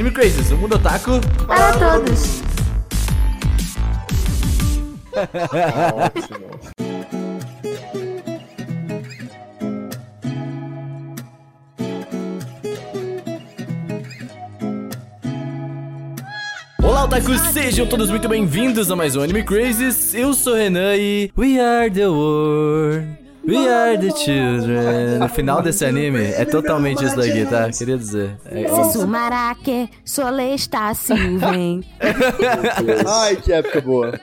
Anime Crazes, o mundo otaku. Para todos. Ótimo. Olá, otakus, sejam todos muito bem-vindos a mais um Anime Crazes. Eu sou o Renan e We are the world. We are the children. No final desse anime é totalmente isso daqui, tá? Queria dizer. É, Se sumará que sole está silven. Ai, que época boa.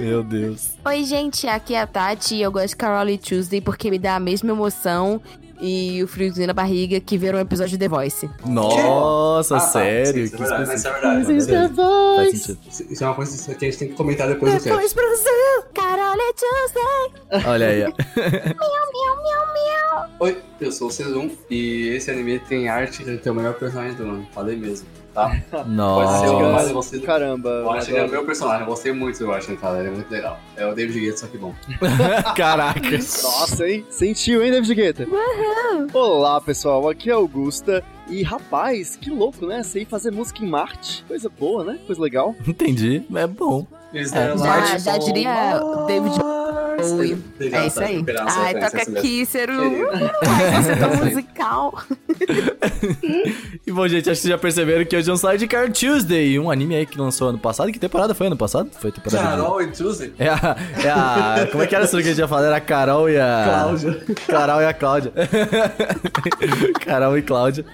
meu Deus. Oi, gente, aqui é a Tati e eu gosto de Carol e Tuesday porque me dá a mesma emoção e o friozinho na barriga que ver um episódio de The Voice. Nossa, Ah, tá. sério? Que isso é verdade, mas isso é verdade. Faz sentido. Isso é uma coisa que a gente tem que comentar depois do cast. Depois Brasil, Carol e Tuesday. Olha aí. ó. Miau, miau, miau, miau. Oi, eu sou o Cezum e esse anime tem arte de ter o melhor personagem do ano. Falei mesmo, tá? Pode ser Nossa. o mais você do Caramba. É o adoro. meu personagem, eu gostei muito do Washington, cara, ele é muito legal. É o David Guetta, só que bom. Caraca. Nossa, hein? Sentiu, hein, David Guetta? Olá, pessoal. Aqui é Augusta. E, rapaz, que louco, né? Sei fazer música em Marte. Coisa boa, né? Coisa legal. Entendi. É bom. Eles É, deram Já, já com- diria David. Bowie. É isso aí. Ai, toca. Querido. Ai, você tá musical. E bom, gente, acho que vocês já perceberam que hoje é um Sidecar Tuesday, um anime aí que lançou ano passado. Que temporada foi ano passado? Foi temporada Carol e Tuesday? É a, é a. Como é que era isso que a gente ia falar? Era a Carol e a. Cláudia. Carol e a Cláudia. Carol e Cláudia.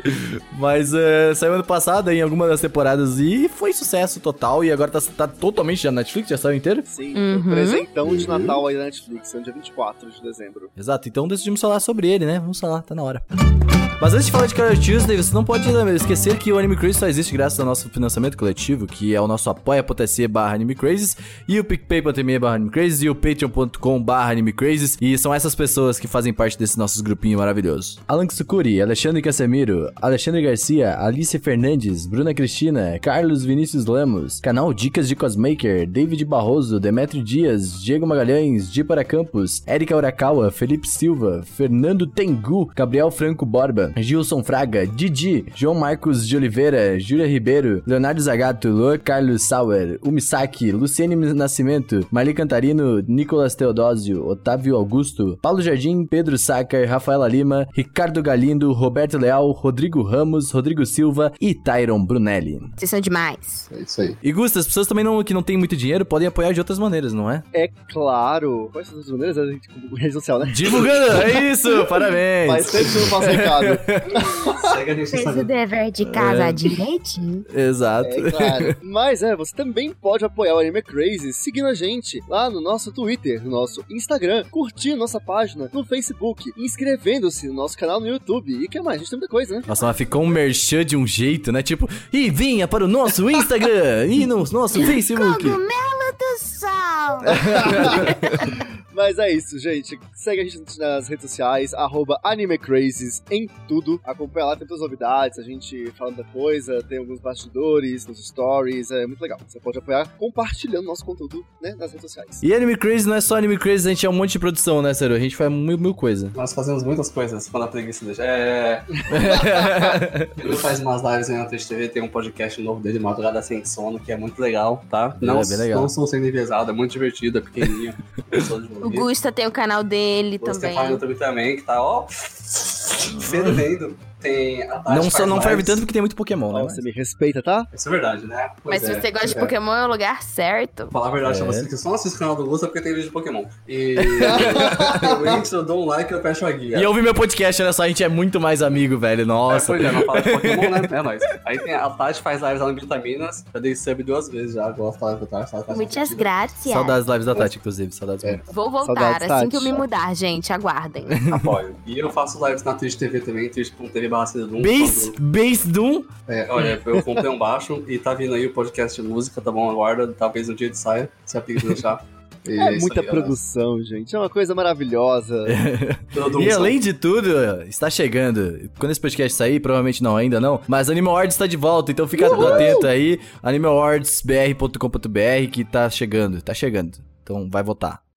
Mas é, saiu ano passado em alguma das temporadas e foi sucesso total. E agora tá, tá totalmente já na Netflix, já saiu inteiro? Sim, Uhum. presentão de Natal aí na Netflix, no dia 24 de dezembro. Exato, então decidimos falar sobre ele, né? Vamos falar, tá na hora. Mas antes de falar de Carol Tuesday, você não pode né, esquecer que o Anime Crazy só existe graças ao nosso financiamento coletivo, que é o nosso apoia.se barra Anime Crazes, e o picpay.me barra Anime Crazes, e o patreon.com barra Anime Crazes, e são essas pessoas que fazem parte desse nosso grupinho maravilhoso. Alan Sukuri, Alexandre Casemiro, Alexandre Garcia, Alice Fernandes, Bruna Cristina, Carlos Vinícius Lemos, canal Dicas de Cosmaker, David Barroso, Demetrio Dias, Diego Magalhães, Di para Campos, Erika Urakawa, Felipe Silva, Fernando Tengu, Gabriel Franco Borba, Gilson Fraga, Didi, João Marcos de Oliveira, Júlia Ribeiro, Leonardo Zagato, Luan Carlos Sauer, Umisaki, Luciene Nascimento, Marli Cantarino, Nicolas Teodósio, Otávio Augusto, Paulo Jardim, Pedro Sacar, Rafaela Lima, Ricardo Galindo, Roberto Leal, Rodrigo Ramos, Rodrigo Silva e Tyron Brunelli. Vocês são demais. É isso aí. E Gusta, as pessoas também não, que não têm muito dinheiro podem apoiar de outras maneiras, não é? É claro. Quais são as maneiras? A gente com rede social, né? Divulgando, é isso, parabéns. Mas sempre que eu não faço recado. Fez o dever de casa direitinho. Exato. É claro. Mas é, você também pode apoiar o Anime Crazy seguindo a gente lá no nosso Twitter, no nosso Instagram, curtindo nossa página no Facebook, inscrevendo-se no nosso canal no YouTube. E o que mais? A gente tem muita coisa, né? Nossa, mas ficou um merchan de um jeito, né? Tipo, e vinha para o nosso Instagram e no nosso Facebook. Cogumelo do sol. Mas é isso, gente. Segue a gente nas redes sociais, arroba AnimeCrazes em tudo. Acompanha lá, tem todas as novidades, a gente falando da coisa, tem alguns bastidores nos stories, é muito legal. Você pode apoiar compartilhando nosso conteúdo né, nas redes sociais. E Anime Crazy não é só Anime Crazy, a gente é um monte de produção, né, sério? A gente faz mil, mil coisas. Nós fazemos muitas coisas quando a preguiça deixa. É. Ele faz umas lives aí na Twitch TV, tem um podcast novo dele, Madrugada Sem Sono, que é muito legal, tá? Não, É, bem legal. não sou sendo enviesado, é muito divertido, é pequenininho. O. Gusta tem o canal dele Você também. faz no YouTube também, que tá, ó, fervendo. Tem a Tati Não, só, não ferve tanto porque tem muito Pokémon, né? Ó, você me respeita, tá? Isso é verdade, né? Mas Pois se é, você gosta de é. Pokémon, é o lugar certo. Falar a verdade É. você que só assiste o canal do Gusta porque tem vídeo de Pokémon. E eu entro, eu dou um like e eu fecho a guia. E ouve meu podcast, olha só, a gente é muito mais amigo, velho. É, Nossa. pois é, não fala de Pokémon, né? É nóis. Aí tem a Tati faz lives lá no Vitaminas. Já dei sub duas vezes já. Gosto da da Tati. Muitas graças. Saudades lives da Tati, inclusive. Saudades É. mesmo. Vou voltar Saudades, assim Tati. que eu me mudar, gente. Aguardem. Apoio. E eu faço lives na Twitch TV também, twitch.tv barra Cedum. Base, Base Doom. É, olha, eu comprei um baixo e tá vindo aí o podcast de música, tá bom? Aguarda, talvez um dia de saia, se a Pix deixar. E É muita aí, produção, gente. É uma coisa maravilhosa. E além de tudo, está chegando. Quando esse podcast sair, provavelmente não, ainda não. Mas Anime Awards está de volta, então fica atento aí. animeawardsbr.com.br que tá chegando, tá chegando. Então vai votar.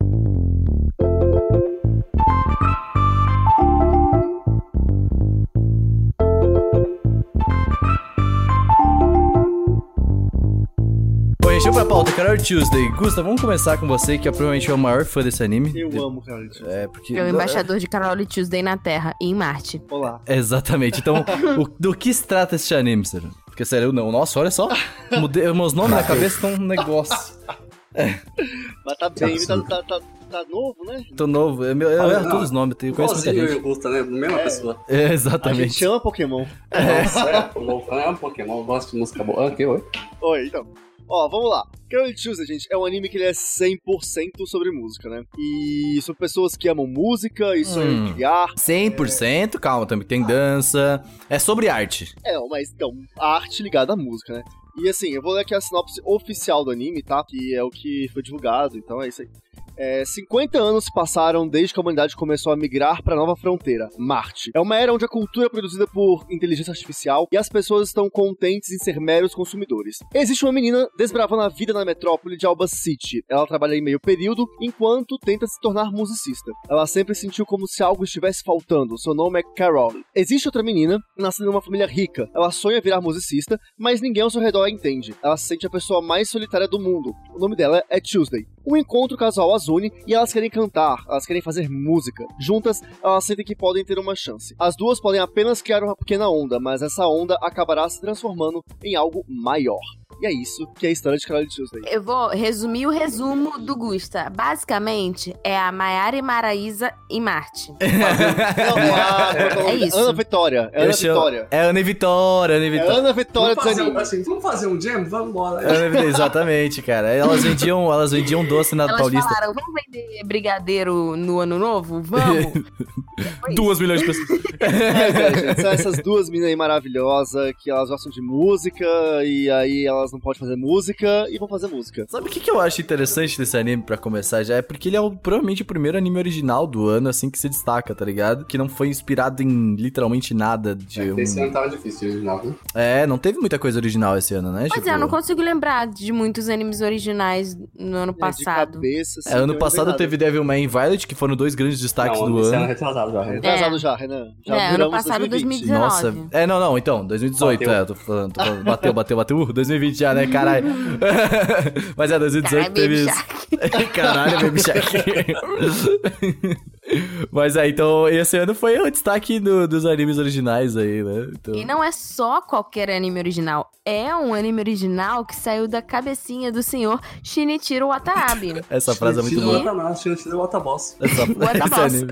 Falando Carol Tuesday. Gusta, vamos começar com você, que é provavelmente é o maior fã desse anime. Eu amo Carol Tuesday. É, porque... É o embaixador de Carole Tuesday na Terra e em Marte. Olá. Exatamente. Então, o- do que se trata esse anime, sério? Porque, sério, eu não. Nossa, olha só. Mudei, meus nomes na cabeça estão um negócio. Mas tá bem, tá, tá, tá, tá novo, né? Tô novo. Eu, eu, eu Ah, erro todos os nomes, eu conheço muita eu e gente. o Gusta, né? Mesma pessoa. É, A gente exatamente. ama Pokémon. Nossa, é, Loucão é um Pokémon, eu gosto de música boa. Ah, ok, oi. Oi, então. Ó, vamos lá. Carol Tuesday, gente, é um anime que ele é 100% sobre música, né? E sobre pessoas que amam música e sonham em Hum. criar. 100%, calma, também tem dança. É sobre arte. É, mas então, a arte ligada à música, né? E assim, eu vou ler aqui a sinopse oficial do anime, tá? Que é o que foi divulgado, então é isso aí. É, 50 anos se passaram desde que a humanidade começou a migrar para a nova fronteira, Marte. É uma era onde a cultura é produzida por inteligência artificial e as pessoas estão contentes em ser meros consumidores. Existe uma menina desbravando a vida na metrópole de Alba City. Ela trabalha em meio período enquanto tenta se tornar musicista. Ela sempre sentiu como se algo estivesse faltando. Seu nome é Carol. Existe outra menina, nascida numa família rica. Ela sonha virar musicista, mas ninguém ao seu redor a entende. Ela se sente a pessoa mais solitária do mundo. O nome dela é Tuesday. Um encontro casual as une e elas querem cantar, elas querem fazer música. Juntas, elas sentem que podem ter uma chance. As duas podem apenas criar uma pequena onda, mas essa onda acabará se transformando em algo maior. E é isso que é a história de Carol Tuesday. Eu vou resumir o resumo do Gusta. Basicamente, é a Maiara e Maraísa em Marte. Não, é, é É isso. Ana Vitória. É Ana Vitória. É Ana e Vitória, Ana e É Vitória. Ana Vitória Vamos fazer, um, assim, vamos fazer um jam? Vamos embora. Ana e Vitória, Exatamente, cara. Elas vendiam, elas vendiam doce na Elas Paulista. falaram, vamos vender brigadeiro no ano novo? Vamos! Duas milhões de pessoas. Mas é, gente, são essas duas meninas aí maravilhosas que elas gostam de música e aí elas não podem fazer música e vão fazer música. Sabe o que, que eu acho interessante desse anime pra começar já? É porque ele é o- provavelmente o primeiro anime original do ano, assim, que se destaca, tá ligado? Que não foi inspirado em literalmente nada de um... Esse ano tava difícil de original, né? É, não teve muita coisa original esse ano, né? Pois é, eu não consigo lembrar de muitos animes originais no ano É, de passado. cabeça, assim, É, ano passado teve Devilman e Violet, que foram dois grandes destaques não, do esse ano ano. é retrasado já. né? Retrasado já, Renan. Já É, ano passado, 2020. 2019. Nossa, é, não, não, então, 2018, Bateu. é, eu tô falando, tô falando, bateu, bateu, bateu, uh, 2020 já, né, caralho. Mas é, 2018 Caralho, teve isso. Caralho, Baby Shark. Mas é, então, esse ano foi o destaque do- dos animes originais aí, né, então... E não é só qualquer anime original, é um anime original que saiu da cabecinha do senhor Shinichiro Watanabe. Essa frase é muito boa. Watanabe, tira- tira o Wataboss. Essa, What the esse boss? anime.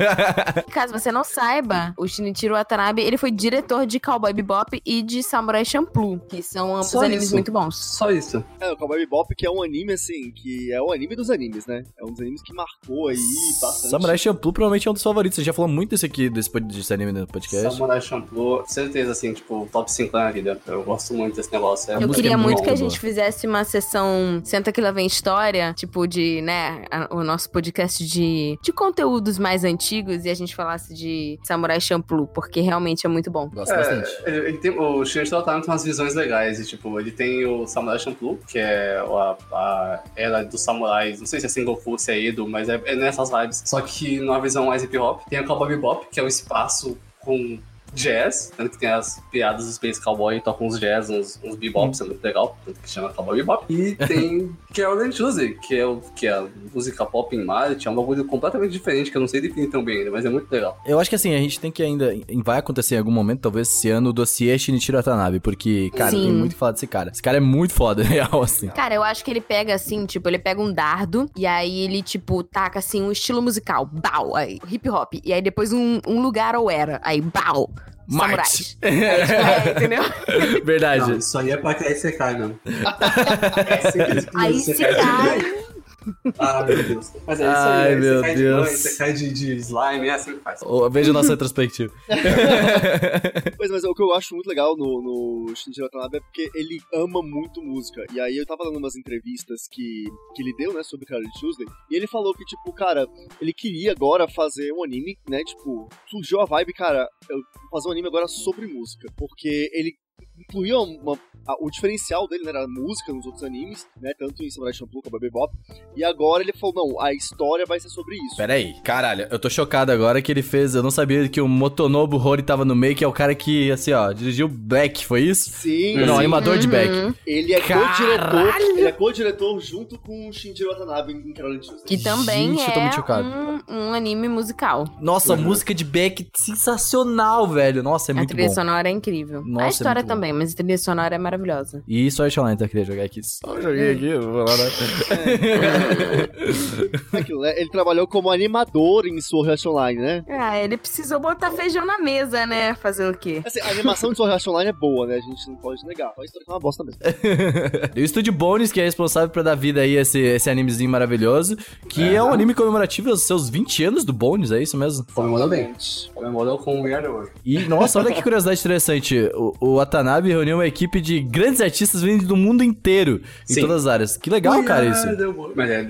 Caso você não saiba, o Shinichiro Watanabe, ele foi diretor de Cowboy Bebop e de Samurai Champloo, que são ambos Só animes isso. muito bons. Só isso. É, o Cowboy Bebop, que é um anime, assim, que é o anime dos animes, né? É um dos animes que marcou aí bastante. Samurai Champloo provavelmente é um dos favoritos. Você já falou muito desse aqui, desse, desse anime no podcast. Samurai Champloo, certeza, assim, tipo, top 5 na vida. Eu gosto muito desse negócio. É Eu queria é muito que a gente fizesse uma sessão Senta que lá vem história, tipo de, né, a- o nosso podcast de, de conteúdos mais antigos e a gente falasse de Samurai Champloo, porque realmente é muito bom. Gosto bastante. É, ele, ele tem, o Shinichiro Watanabe tem umas visões legais, e, tipo, ele tem o Samurai Champloo, que é a, a era dos samurais, não sei se é Sengoku, se é Edo, mas é, é nessas vibes. Só que numa visão mais hip hop. Tem o Cowboy Bebop, que é um espaço com jazz, tanto que tem as piadas do Space Cowboy, tocam uns jazz, uns, uns bebops, é muito legal, tanto que chama Cowboy Bebop. E tem Carol and Tuesday, que é, o, que é a música pop em Marte, é um bagulho completamente diferente, que eu não sei definir tão bem ainda, mas é muito legal. Eu acho que assim, a gente tem que ainda. Vai acontecer em algum momento, talvez esse ano, o dossiê Shinichiro Watanabe. Porque, cara, Sim. tem muito que falar desse cara. Esse cara é muito foda, real, assim. Cara, eu acho que ele pega assim, tipo, ele pega um dardo e aí ele, tipo, taca assim um estilo musical, bau, aí, hip hop. E aí depois um, um lugar ou era, aí, bau, Marte. samurais. Aí, tipo, é, entendeu? Verdade. Não, isso aí é pra. É simples que Aí você se cai de mãe. Ah, meu Deus. Mas é isso Ai, aí. aí meu você cai de Deus. mãe, você cai de, de slime, é assim que faz. Veja o nosso retrospectivo. Pois, mas o que eu acho muito legal no, no Shinichiro Watanabe é porque ele ama muito música. E aí eu tava dando umas entrevistas que, que ele deu, né, sobre Carol Tuesday. E ele falou que, tipo, cara, ele queria agora fazer um anime, né, tipo, surgiu a vibe, cara, eu vou fazer um anime agora sobre música. Porque ele incluía uma, a- o diferencial dele né, era a música nos outros animes, né? Tanto em Samurai Champloo como Bebop. E agora ele falou, não, a história vai ser sobre isso. Pera aí, caralho, eu tô chocado agora que ele fez. Eu não sabia que o Motonobu Hori tava no meio, que é o cara que, assim, ó, dirigiu Beck, foi isso? Sim, Não, sim. animador de Beck. Uhum. Ele é co-diretor. Ele é co-diretor junto com o Shinjiro Watanabe em Carolina Tuesday. Que também Gente, eu tô muito é chocado. um, um anime musical. Nossa, a música de Beck sensacional, velho. Nossa, é a muito trilha bom. sonora é incrível. Nossa, é a história muito bom. Também, mas a trilha sonora é maravilhosa. E Sword Online, tá? Queria jogar aqui. Só joguei aqui, eu vou lá, né? É aquilo, né? Ele trabalhou como animador em Sword Art Online, né? Ah, ele precisou botar feijão na mesa, né? Fazer o quê? Assim, a animação de Sword Art Online é boa, né? A gente não pode negar. A história é uma bosta mesmo. E o Estúdio Bones, que é responsável por dar vida aí a esse, esse animezinho maravilhoso, que é. um anime comemorativo aos seus 20 anos do Bones, é isso mesmo? Comemorou bem. Comemorou com o World. E, nossa, olha que curiosidade interessante. O, o Watanabe reuniu uma equipe de grandes artistas vindo do mundo inteiro, em Sim. todas as áreas. Que legal, cara, isso. Mas é,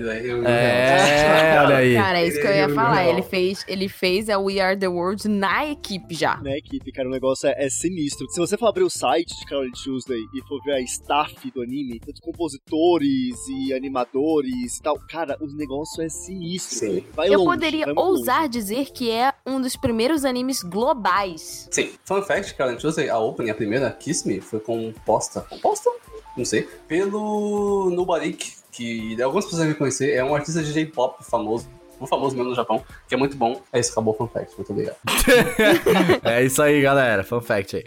é, É, olha aí. Cara, é isso que eu ia falar. ele- fez, ele fez a We Are The World na equipe já. Né, equipe, cara, o negócio é, é sinistro. Se você for abrir o site de Carol Tuesday e for ver a staff do anime, tanto compositores e animadores e tal, cara, o negócio é sinistro. Sim. Vai Eu longe, poderia ousar dizer que é um dos primeiros animes globais. Sim. Fun fact, Carolyn Tuesday, a opening, a primeira, Kiss Me, foi composta. Composta? Não sei. Pelo Nubarik, que algumas pessoas devem conhecer, é um artista de J-pop famoso. Um famoso mesmo no Japão, que é muito bom. É isso, acabou o fun fact. Muito obrigado. É isso aí, galera. Fun fact aí.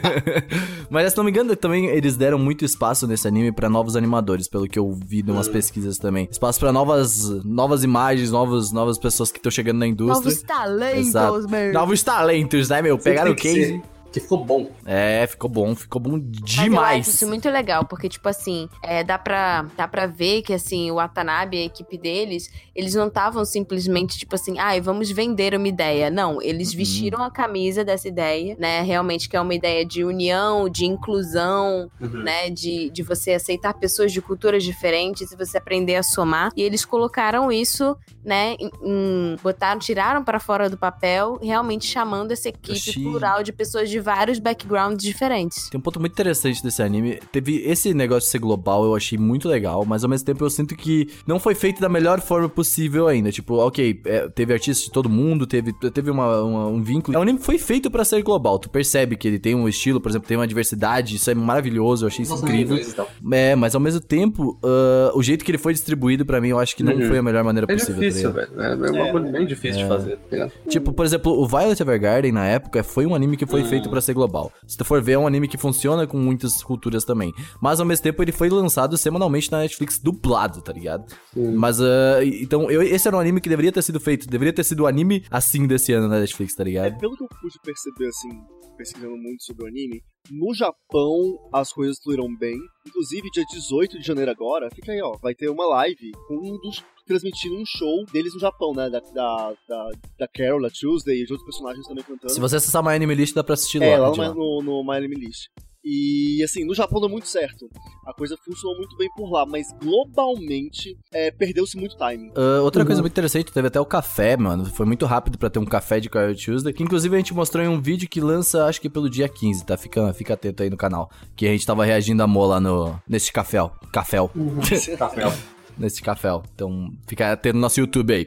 Mas se não me engano, também eles deram muito espaço nesse anime pra novos animadores, pelo que eu vi de umas pesquisas também. Espaço pra novas, novas imagens, novos, novas pessoas que estão chegando na indústria. Novos talentos, Exato. meu. Novos talentos, né, meu? Pegaram o case. ser, Que ficou bom. É, ficou bom, ficou bom Mas eu acho demais. isso muito legal, porque, tipo assim, é, dá, pra, dá pra ver que, assim, o Watanabe, a equipe deles, eles não estavam simplesmente, tipo assim, ai, vamos vender uma ideia. Não, eles Uhum. vestiram a camisa dessa ideia, né? Realmente que é uma ideia de união, de inclusão, Uhum. né? De, de você aceitar pessoas de culturas diferentes e você aprender a somar. E eles colocaram isso, né? Em, em- botaram, tiraram para fora do papel, realmente chamando essa equipe Achei- plural de pessoas de vários backgrounds diferentes. Tem um ponto muito interessante desse anime. Teve esse negócio de ser global, eu achei muito legal, mas ao mesmo tempo eu sinto que não foi feito da melhor forma possível ainda. Tipo, ok, é, teve artistas de todo mundo, teve, teve uma, uma- um vínculo. É um anime que foi feito pra ser global. Tu percebe que ele tem um estilo, por exemplo, tem uma diversidade, isso é maravilhoso, eu achei isso Nossa, incrível. então. É, mas ao mesmo tempo, ah, o jeito que ele foi distribuído pra mim, eu acho que não Uhum. foi a melhor maneira É possível. tá difícil, velho. É, é um bem difícil de fazer, tá ligado? Tipo, por exemplo, o Violet Evergarden, na época, foi um anime que foi feito pra ser global. Se tu for ver, é um anime que funciona com muitas culturas também. Mas, ao mesmo tempo, ele foi lançado semanalmente na Netflix dublado, tá ligado? Mas, ah, então, eu- esse era um anime que deveria ter sido feito. Deveria ter sido o anime assim desse ano na Netflix, tá É, ligado? pelo que eu pude perceber, assim, pesquisando muito sobre o anime, no Japão as coisas fluíram bem. Inclusive, dia 18 de janeiro agora, fica aí, ó, vai ter uma live com um dos transmitindo um show deles no Japão, né? Da, da, da, da Carol, da Tuesday e de outros personagens também cantando. Se você acessar My Anime List, dá pra assistir É, lá. de lá. no, no, My Anime List. E assim, no Japão deu muito certo. A coisa funcionou muito bem por lá, mas globalmente é, perdeu-se muito timing. Ah, outra Uhum. coisa muito interessante, teve até o café, mano. Foi muito rápido pra ter um café de Carol Tuesday. Que inclusive a gente mostrou em um vídeo que lança, acho que pelo dia 15, tá? Fica, fica atento aí no canal. Que a gente tava reagindo a Mo lá no, nesse café. Café. Café. Nesse café. Então fica atento no nosso YouTube aí.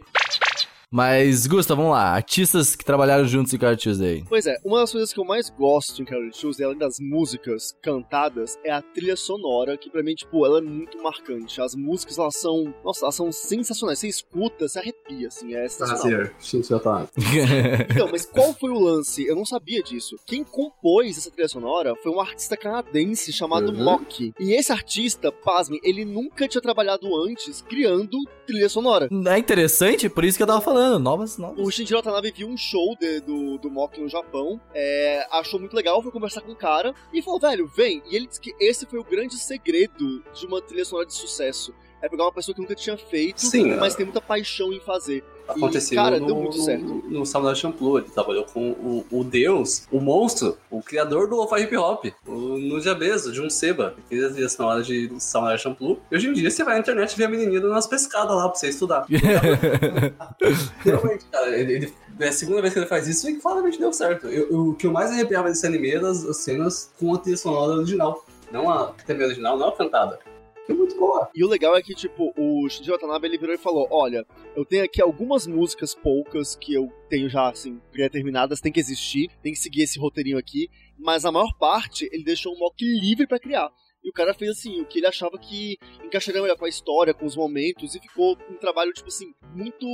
Mas, Gusta, vamos lá. Artistas que trabalharam juntos em Carol Tuesday. Pois é, uma das coisas que eu mais gosto em Carol Tuesday, além das músicas cantadas, é a trilha sonora, que pra mim, tipo, ela é muito marcante. As músicas, elas são, nossa, elas são sensacionais. Você escuta, você arrepia, assim, é sensacional. Prazer. Shinji Otanabe. Então, mas qual foi o lance? Eu não sabia disso. Quem compôs essa trilha sonora foi um artista canadense chamado Uhum. Mock. E esse artista, pasmem, ele nunca tinha trabalhado antes criando trilha sonora. É interessante, por isso que eu tava falando. Novas, novas. O Shinjiro Watanabe viu um show de- do, do Mock no Japão, é, achou muito legal, foi conversar com o cara e falou, velho, vem. E ele disse que esse foi o grande segredo de uma trilha sonora de sucesso. É pegar uma pessoa que nunca tinha feito, Sim, mas tem muita paixão em fazer. Aconteceu cara, no, deu muito no, certo. no Samurai Champloo. Ele trabalhou com o, o deus, o monstro, o criador do lo-fi hip hop, o Nujabeso, Jun Seba, que fez isso na hora de Samurai Champloo. E hoje em dia você vai na internet e vê a menininha dando umas pescadas lá pra você estudar. Realmente, cara, ele, ele- é a segunda vez que ele faz isso e claramente deu certo. Eu- eu- o que eu mais arrepiava desse anime era as, as cenas com a trilha sonora original. Não a trilha original, não a cantada. É muito boa. E o legal é que, tipo, o Shinji Watanabe ele virou e falou: Olha, eu tenho aqui algumas músicas poucas que eu tenho já, assim, pré-terminadas, tem que existir, tem que seguir esse roteirinho aqui, mas a maior parte ele deixou um mock livre pra criar. E o cara fez assim, o que ele achava que encaixaria melhor com a história, com os momentos, e ficou um trabalho, tipo assim, muito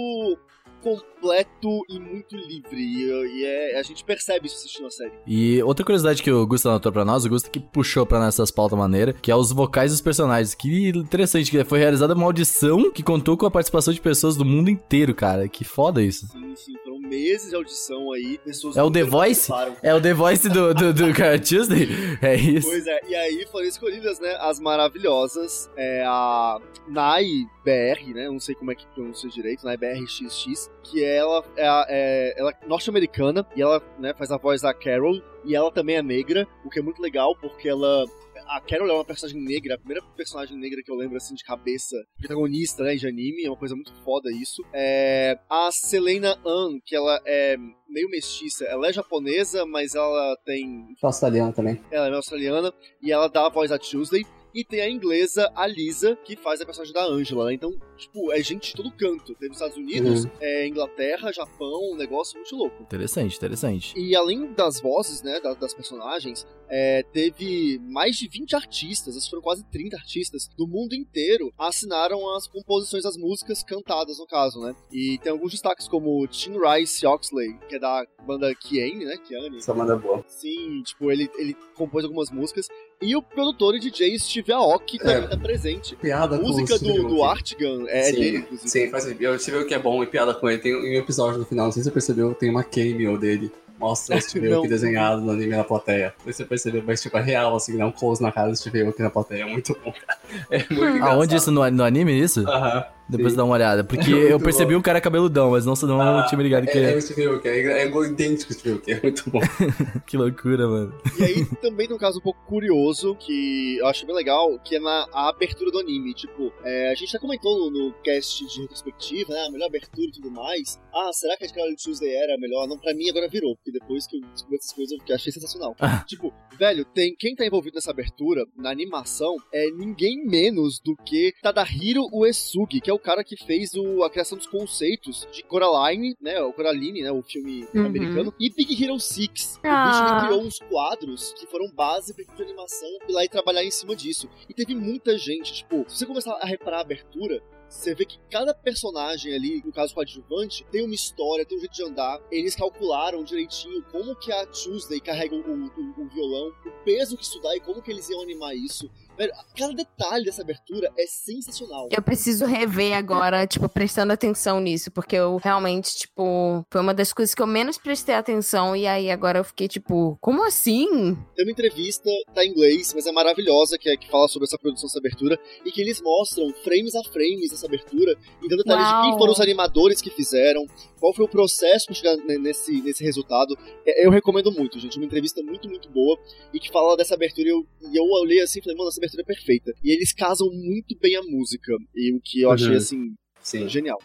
completo e muito livre. E, e é- a gente percebe isso assistindo a série. E outra curiosidade que o Gusto anotou pra nós, o Gusto que puxou pra nessas pautas maneiras, que é os vocais dos personagens. Que interessante, que foi realizada uma audição que contou com a participação de pessoas do mundo inteiro, cara. Que foda isso. Sim, sim, meses de audição aí, pessoas... É o The Voice? É o The Voice do, do, Tuesday? É isso. Pois é, e aí foram escolhidas, né, as maravilhosas, é a Nai BR, né, não sei como é que pronuncia direito, Nai BRXX, que ela é, a- é- ela é norte-americana, e ela, né, faz a voz da Carol, e ela também é negra, o que é muito legal, porque ela... A Carol é uma personagem negra, a primeira personagem negra que eu lembro, assim, de cabeça, protagonista, né, de anime, é uma coisa muito foda isso. É, a Selena Ann, que ela é meio mestiça, ela é japonesa, mas ela tem Australiano também. ela é australiana e ela dá a voz a Tuesday. E tem a inglesa, a Lisa, que faz a personagem da Angela, né? Então, tipo, é gente de todo canto. Nos Estados Unidos, Uhum. é Inglaterra, Japão, um negócio muito louco. Interessante, interessante. E além das vozes, né, da- das personagens, é, teve mais de 20 artistas, acho que foram quase 30 artistas, do mundo inteiro assinaram as composições das músicas cantadas, no caso, né? E tem alguns destaques como Tim Rice Oxley, que é da banda Kiane, né? Kiane. Essa banda é boa. Sim, tipo, ele, ele compôs algumas músicas. E o produtor e DJ Steve Aoki também É. tá presente. Piada Música do, do Artigan é sim, dele, inclusive. Sim, faz Eu tive o que é bom e piada com ele. Tem um episódio no final, não sei se você percebeu, tem uma cameo dele. Mostra o Steve desenhado no anime na plateia. Não sei se você percebeu, mas tipo, é real, assim, dá um close na cara do Steve Aoki na plateia. É muito bom, cara. É muito. Aonde isso no, no anime, isso? Aham. Depois sim. dá uma olhada. Porque É eu percebi bom. um cara cabeludão, mas não, não Ah, tinha me ligado que, É, é o Steve Aoki, é, é igual idêntico Steve Aoki, é muito bom. que loucura, mano. E aí também tem um caso um pouco curioso, que eu acho bem legal, que é na a abertura do anime. Tipo, é, a gente já comentou no, no cast de retrospectiva, né? A melhor abertura e tudo mais. Ah, será que a Scarlet Tuesday era a melhor? Não, pra mim agora virou, porque depois que eu descobri essas coisas eu achei sensacional. Ah. Tipo, velho, tem quem tá envolvido nessa abertura, na animação, é ninguém menos do que Tadahiro Uesugi, que é o cara que fez o- a criação dos conceitos de Coraline, né? O Coraline, né? O filme Uhum. americano, e Big Hero 6. O bicho Ah. criou uns quadros que foram base pra equipe de animação ir lá e trabalhar em cima disso. E teve muita gente, tipo, se você começar a reparar a abertura, você vê que cada personagem ali, no caso coadjuvante, tem uma história, tem um jeito de andar. Eles calcularam direitinho como que a Tuesday carrega o, o- o violão, o peso que isso dá e como que eles iam animar isso. Velho, cada detalhe dessa abertura é sensacional. Eu preciso rever agora, tipo, prestando atenção nisso, porque eu realmente, tipo, foi uma das coisas que eu menos prestei atenção, e aí agora eu fiquei, tipo, como assim? Tem uma entrevista, tá em inglês, mas é maravilhosa, que, é, que fala sobre essa produção, essa abertura, e que eles mostram frames a frames dessa abertura, e dando detalhes de quem Uau. foram os animadores que fizeram, qual foi o processo para chegar ne- nesse, nesse resultado. É, Eu recomendo muito, gente. Uma entrevista muito, muito boa, e que fala dessa abertura, e eu, e eu olhei assim e falei, mano, essa abertura perfeita. E eles casam muito bem a música, e o que eu achei, Uhum. assim, Sim. genial.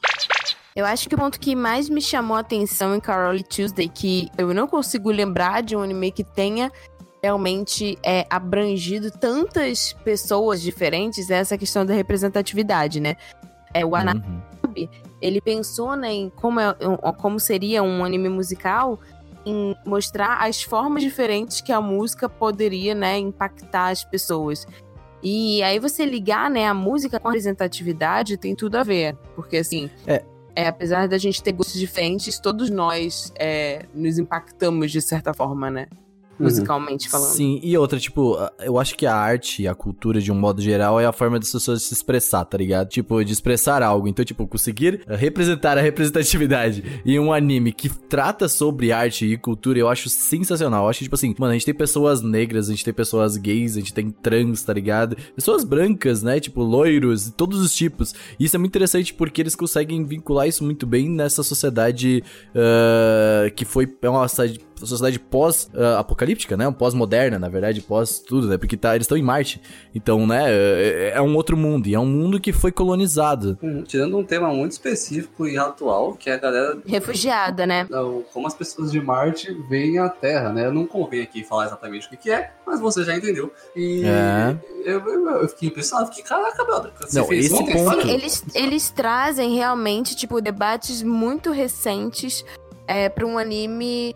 Eu acho que o ponto que mais me chamou a atenção em Carol Tuesday, que eu não consigo lembrar de um anime que tenha realmente é, abrangido tantas pessoas diferentes, é essa questão da representatividade, né? É, o Ana Uhum. ele pensou né, em como, é, como seria um anime musical em mostrar as formas diferentes que a música poderia né, impactar as pessoas. E aí você ligar né, a música com a representatividade tem tudo a ver. Porque assim. É. é, apesar da gente ter gostos diferentes, todos nós é, nos impactamos de certa forma, né? Musicalmente falando. Sim, e outra, tipo, eu acho que a arte e a cultura, de um modo geral, é a forma das pessoas se expressar, tá ligado? Tipo, de expressar algo. Então, tipo, conseguir representar a representatividade em um anime que trata sobre arte e cultura, eu acho sensacional. Eu acho que, tipo assim, mano, a gente tem pessoas negras, a gente tem pessoas gays, a gente tem trans, tá ligado? Pessoas brancas, né? Tipo, loiros, todos os tipos. E isso é muito interessante porque eles conseguem vincular isso muito bem nessa sociedade uh, que foi é uma sociedade sociedade pós-apocalíptica, né? Um pós-moderna, na verdade, pós tudo, né? Porque tá, eles estão em Marte. Então, né? É, é, um outro mundo. E é um mundo que foi colonizado. Hum, tirando um tema muito específico e atual, que é a galera. Refugiada, né? Como as pessoas de Marte veem a Terra, né? Eu não convém aqui falar exatamente o que, que é, mas você já entendeu. E é. eu, eu, eu, fiquei impressionado, fiquei, caraca, brother. Você não, fez esse ponto... Sim, eles, eles trazem realmente, tipo, debates muito recentes é, para um anime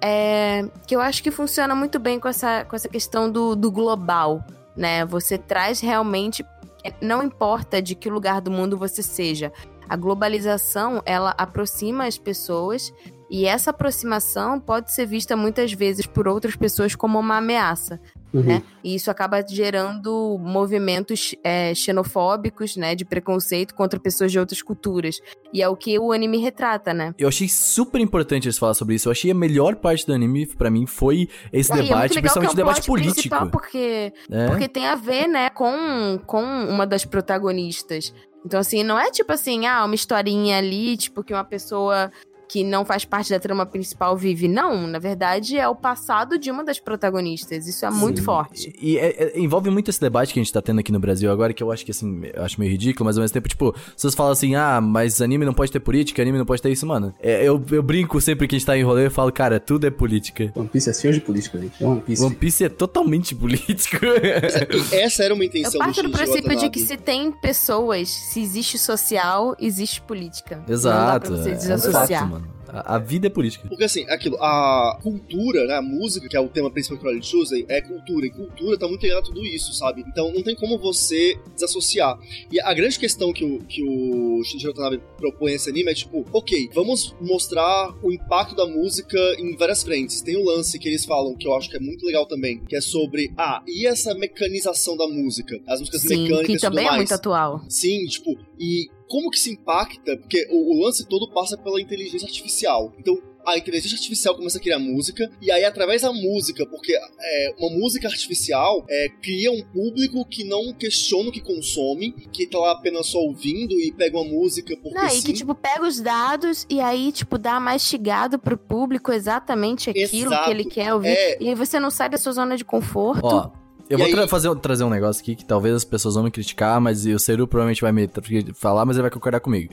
é, que eu acho que funciona muito bem com essa, com essa questão do, do global, né? Você traz realmente. É, não importa de que lugar do mundo você seja. A globalização, ela aproxima as pessoas e essa aproximação pode ser vista muitas vezes por outras pessoas como uma ameaça. Uhum. Né? E isso acaba gerando movimentos é, xenofóbicos, né? De preconceito contra pessoas de outras culturas. E é o que o anime retrata, né? Eu achei super importante eles falar sobre isso. Eu achei a melhor parte do anime, para mim, foi esse é, debate, é principalmente o debate político. Porque, é. porque tem a ver, né, com, com uma das protagonistas. Então, assim, não é tipo assim, ah, uma historinha ali, tipo, que uma pessoa que não faz parte da trama principal vive. Não, na verdade é o passado de uma das protagonistas. Isso é Sim. muito forte. E, e é, é, envolve muito esse debate que a gente tá tendo aqui no Brasil agora, que eu acho que assim, eu acho meio ridículo, mas ao mesmo tempo, tipo, vocês falam assim, ah, mas anime não pode ter política, anime não pode ter isso, mano. É, eu, eu brinco sempre que a gente tá em rolê, eu falo, cara, tudo é política. One Piece é cheio de política, gente. É One Piece. One Piece é totalmente político. Essa era uma intenção eu parto do, do princípio de que se tem pessoas, se existe social, existe política. Exato. Não dá pra você desassociar. É um fato, mano. A, a, vida é política. Porque assim, aquilo, a cultura, né, a música, que é o tema principal que o Alex usa, é cultura. E cultura tá muito ligado a tudo isso, sabe? Então não tem como você desassociar. E a grande questão que o, que o Shinji Watanabe propõe nesse anime é tipo, ok, vamos mostrar o impacto da música em várias frentes. Tem um lance que eles falam, que eu acho que é muito legal também, que é sobre, ah, e essa mecanização da música? As músicas Sim, mecânicas que também é muito atual. Sim, tipo, e como que se impacta? Porque o, o lance todo passa pela inteligência artificial. Então, a inteligência artificial começa a criar música, e aí, através da música, porque é, uma música artificial é, cria um público que não questiona o que consome, que tá lá apenas só ouvindo e pega uma música porque não, sim. E que, tipo, pega os dados e aí, tipo, dá mastigado pro público exatamente aquilo Exato. que ele quer ouvir. É... E aí você não sai da sua zona de conforto. Ó, eu e vou tra fazer, trazer um negócio aqui que talvez as pessoas vão me criticar, mas o Seru provavelmente vai me falar, mas ele vai concordar comigo.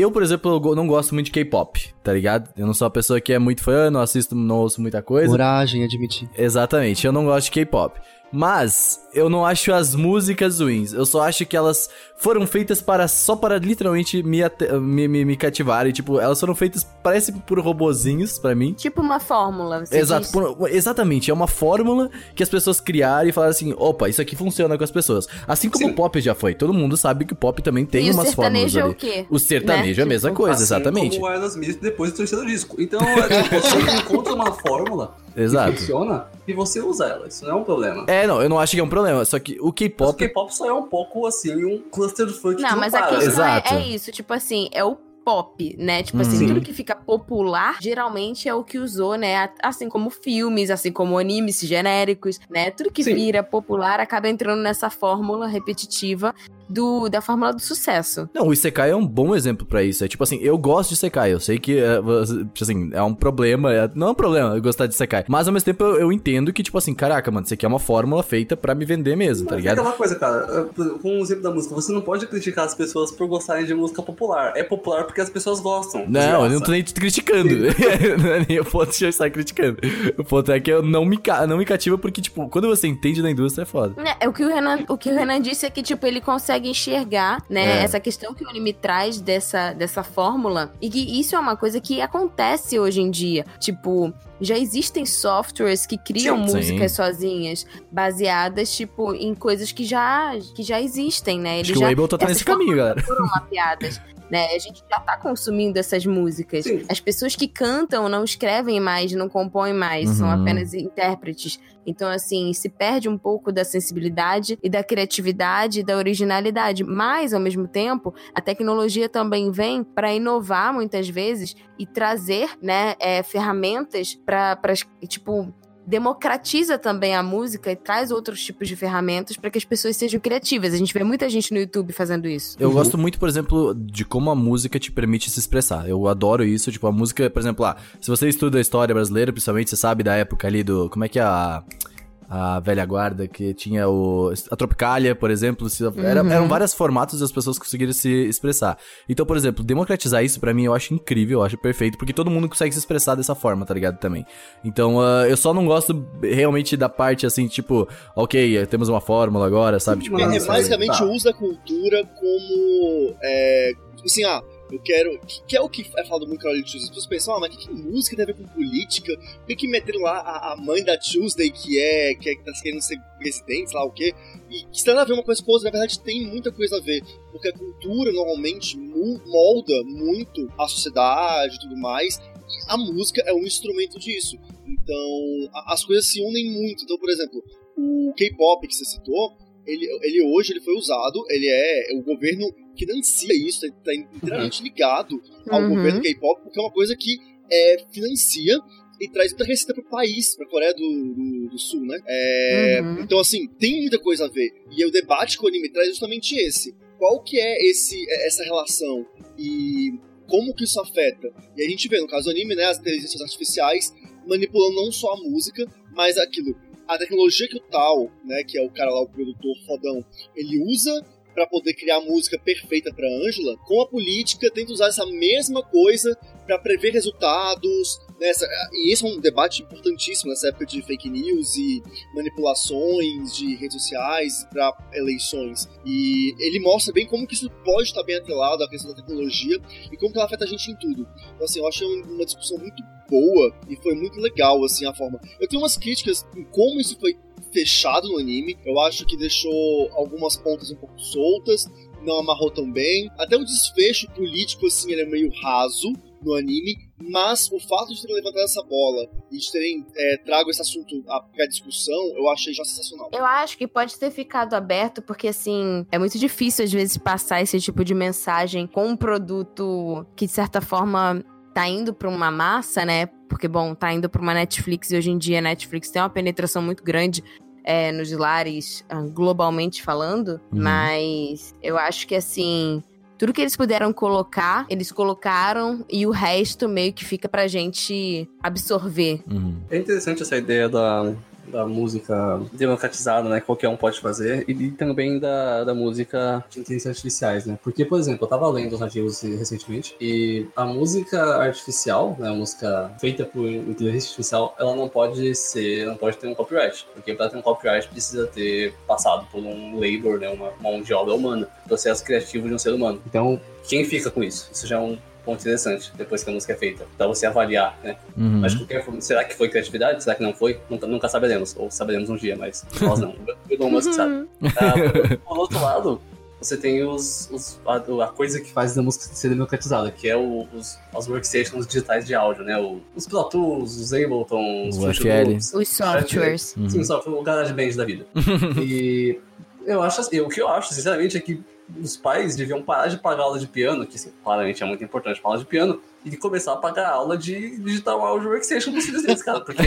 Eu, por exemplo, não gosto muito de K-pop, tá ligado? Eu não sou uma pessoa que é muito fã, não assisto, não ouço muita coisa. Coragem, admitir. Exatamente, eu não gosto de K-pop. Mas eu não acho as músicas ruins. Eu só acho que elas foram feitas para só para literalmente me, me, me, me cativarem. Tipo, elas foram feitas, parece por robozinhos para mim. Tipo uma fórmula, você Exato, por, exatamente. É uma fórmula que as pessoas criaram e falaram assim: opa, isso aqui funciona com as pessoas. Assim como Sim. o pop já foi. Todo mundo sabe que o pop também tem e umas fórmulas ali. É o, quê? o sertanejo né? É a mesma tipo, coisa, assim exatamente. Como o Aerosmith depois do terceiro disco. Então, é, tipo, você encontra uma fórmula Exato. que funciona e você usa ela. Isso não é um problema. É, não, eu não acho que é um problema. Só que o K-pop. O K-pop só é um pouco assim, um cluster de funk. Não, mas a questão é, é, isso. Tipo assim, é o pop, né? Tipo assim, uhum. tudo que fica popular geralmente é o que usou, né? Assim como filmes, assim como animes genéricos, né? Tudo que Sim. vira popular acaba entrando nessa fórmula repetitiva do, da fórmula do sucesso. Não, o Isekai é um bom exemplo para isso. É tipo assim, eu gosto de Isekai, eu sei que, é, tipo assim, é um problema, é, não é um problema eu gostar de Isekai, mas ao mesmo tempo eu, eu, entendo que, tipo assim, caraca, mano, isso aqui é uma fórmula feita para me vender mesmo, tá mas tá ligado? É aquela coisa, cara, com o exemplo da música, você não pode criticar as pessoas por gostarem de música popular. É popular porque as pessoas gostam. Não, eu não tô nem te criticando. não é nem o ponto de eu estar criticando. O ponto é que eu não me, não me cativa porque, tipo, quando você entende da indústria é foda. É, o que o Renan, o que o Renan disse é que, tipo, ele consegue consegue enxergar, né, é. essa questão que o anime traz dessa, dessa fórmula. E que isso é uma coisa que acontece hoje em dia. Tipo, já existem softwares que criam Sim. músicas sozinhas, baseadas, tipo, em coisas que já, que já existem, né? Acho Eles que o já Ableton tá nesse caminho, galera. foram mapeadas. Né? A gente já tá consumindo essas músicas. Sim. As pessoas que cantam não escrevem mais, não compõem mais, são Uhum. apenas intérpretes. Então, assim, se perde um pouco da sensibilidade e da criatividade e da originalidade. Mas, ao mesmo tempo, a tecnologia também vem para inovar muitas vezes e trazer, né, é, ferramentas para, tipo, democratiza também a música e traz outros tipos de ferramentas para que as pessoas sejam criativas. A gente vê muita gente no YouTube fazendo isso. Eu Uhum. gosto muito, por exemplo, de como a música te permite se expressar. Eu adoro isso, tipo, a música, por exemplo, ah, se você estuda a história brasileira, principalmente, você sabe da época ali do. Como é que é a. A velha guarda, que tinha o. A Tropicália, por exemplo. se- era- Uhum. Eram vários formatos das pessoas conseguirem se expressar. Então, por exemplo, democratizar isso pra mim eu acho incrível, eu acho perfeito, porque todo mundo consegue se expressar dessa forma, tá ligado? Também. Então, ah, eu só não gosto realmente da parte assim, tipo, ok, temos uma fórmula agora, sabe? Tipo, É, é Mas, basicamente tá. o uso da cultura como. É, tipo assim, ah, eu quero. Que, que é o que é falado muito com a Tuesday. As pessoas pensam, ah, mas que, que música tem a ver com política? Por que, meteram lá a, a mãe da Tuesday, que é. que, é, que tá querendo ser presidente, sei lá o quê? E que tem a ver uma coisa com outra, na verdade tem muita coisa a ver. Porque a cultura normalmente molda muito a sociedade e tudo mais. E a música é um instrumento disso. Então, a- as coisas se unem muito. Então, por exemplo, o K-pop que você citou, ele, ele hoje ele foi usado, ele é o governo financia isso, está inteiramente ligado ao Uhum. governo K-pop, porque é uma coisa que é, financia e traz muita receita pro país, pra Coreia do, do, do Sul, né? É, Uhum. Então, assim, tem muita coisa a ver. E o debate que o anime traz é justamente esse. Qual que é esse, essa relação? E como que isso afeta? E a gente vê, no caso do anime, né, as inteligências artificiais manipulando não só a música, mas aquilo. A tecnologia que o Tal, né, que é o cara lá, o produtor fodão, ele usa pra poder criar a música perfeita pra Angela, com a política tenta usar essa mesma coisa pra prever resultados, né, essa- e esse é um debate importantíssimo nessa época de fake news e manipulações de redes sociais para eleições. E ele mostra bem como que isso pode estar bem atrelado à questão da tecnologia e como que ela afeta a gente em tudo. Então, assim, eu achei uma discussão muito boa e foi muito legal, assim, a forma. Eu tenho umas críticas em como isso foi fechado no anime. Eu acho que deixou algumas pontas um pouco soltas, não amarrou tão bem. Até o desfecho político, assim, ele é meio raso no anime, mas o fato de terem levantado essa bola e de terem é, trago esse assunto à discussão, eu achei já sensacional. Eu acho que pode ter ficado aberto, porque assim, é muito difícil às vezes passar esse tipo de mensagem com um produto que, de certa forma, tá indo pra uma massa, né? Porque, bom, tá indo pra uma Netflix e hoje em dia a Netflix tem uma penetração muito grande. é, nos lares, ah, globalmente falando, Uhum. mas eu acho que assim, tudo que eles puderam colocar, eles colocaram e o resto meio que fica pra gente absorver. Uhum. É interessante essa ideia da, da música democratizada, né? Qualquer um pode fazer. E também da, da música de inteligências artificiais, né? Porque, por exemplo, eu tava lendo os artigos recentemente e a música artificial, né? A música feita por inteligência artificial, ela não pode ser, não pode ter um copyright. Porque pra ter um copyright precisa ter passado por um labor, né? Uma mão de obra humana. Processo criativo de um ser humano. Então, quem fica com isso? Isso já é um ponto interessante depois que a música é feita. Pra você avaliar, né? Uhum. Mas qualquer forma, será que foi criatividade? Será que não foi? Nunca, nunca saberemos. Ou saberemos um dia, mas nós não. O Elon Musk sabe. Ah, por, outro lado, você tem os, os- a, a coisa que faz a música ser democratizada, que é o- os, as workstations digitais de áudio, né? O- os Pro Tools, os Ableton, os. Loops. Os softwares. Uhum. Sim, só foi o GarageBand da vida. e eu acho, assim- o que eu acho, sinceramente, é que os pais deviam parar de pagar aula de piano, que assim, claramente é muito importante para aula de piano, e começar a pagar aula de digital audio workstation pros filhos deles, cara. Porque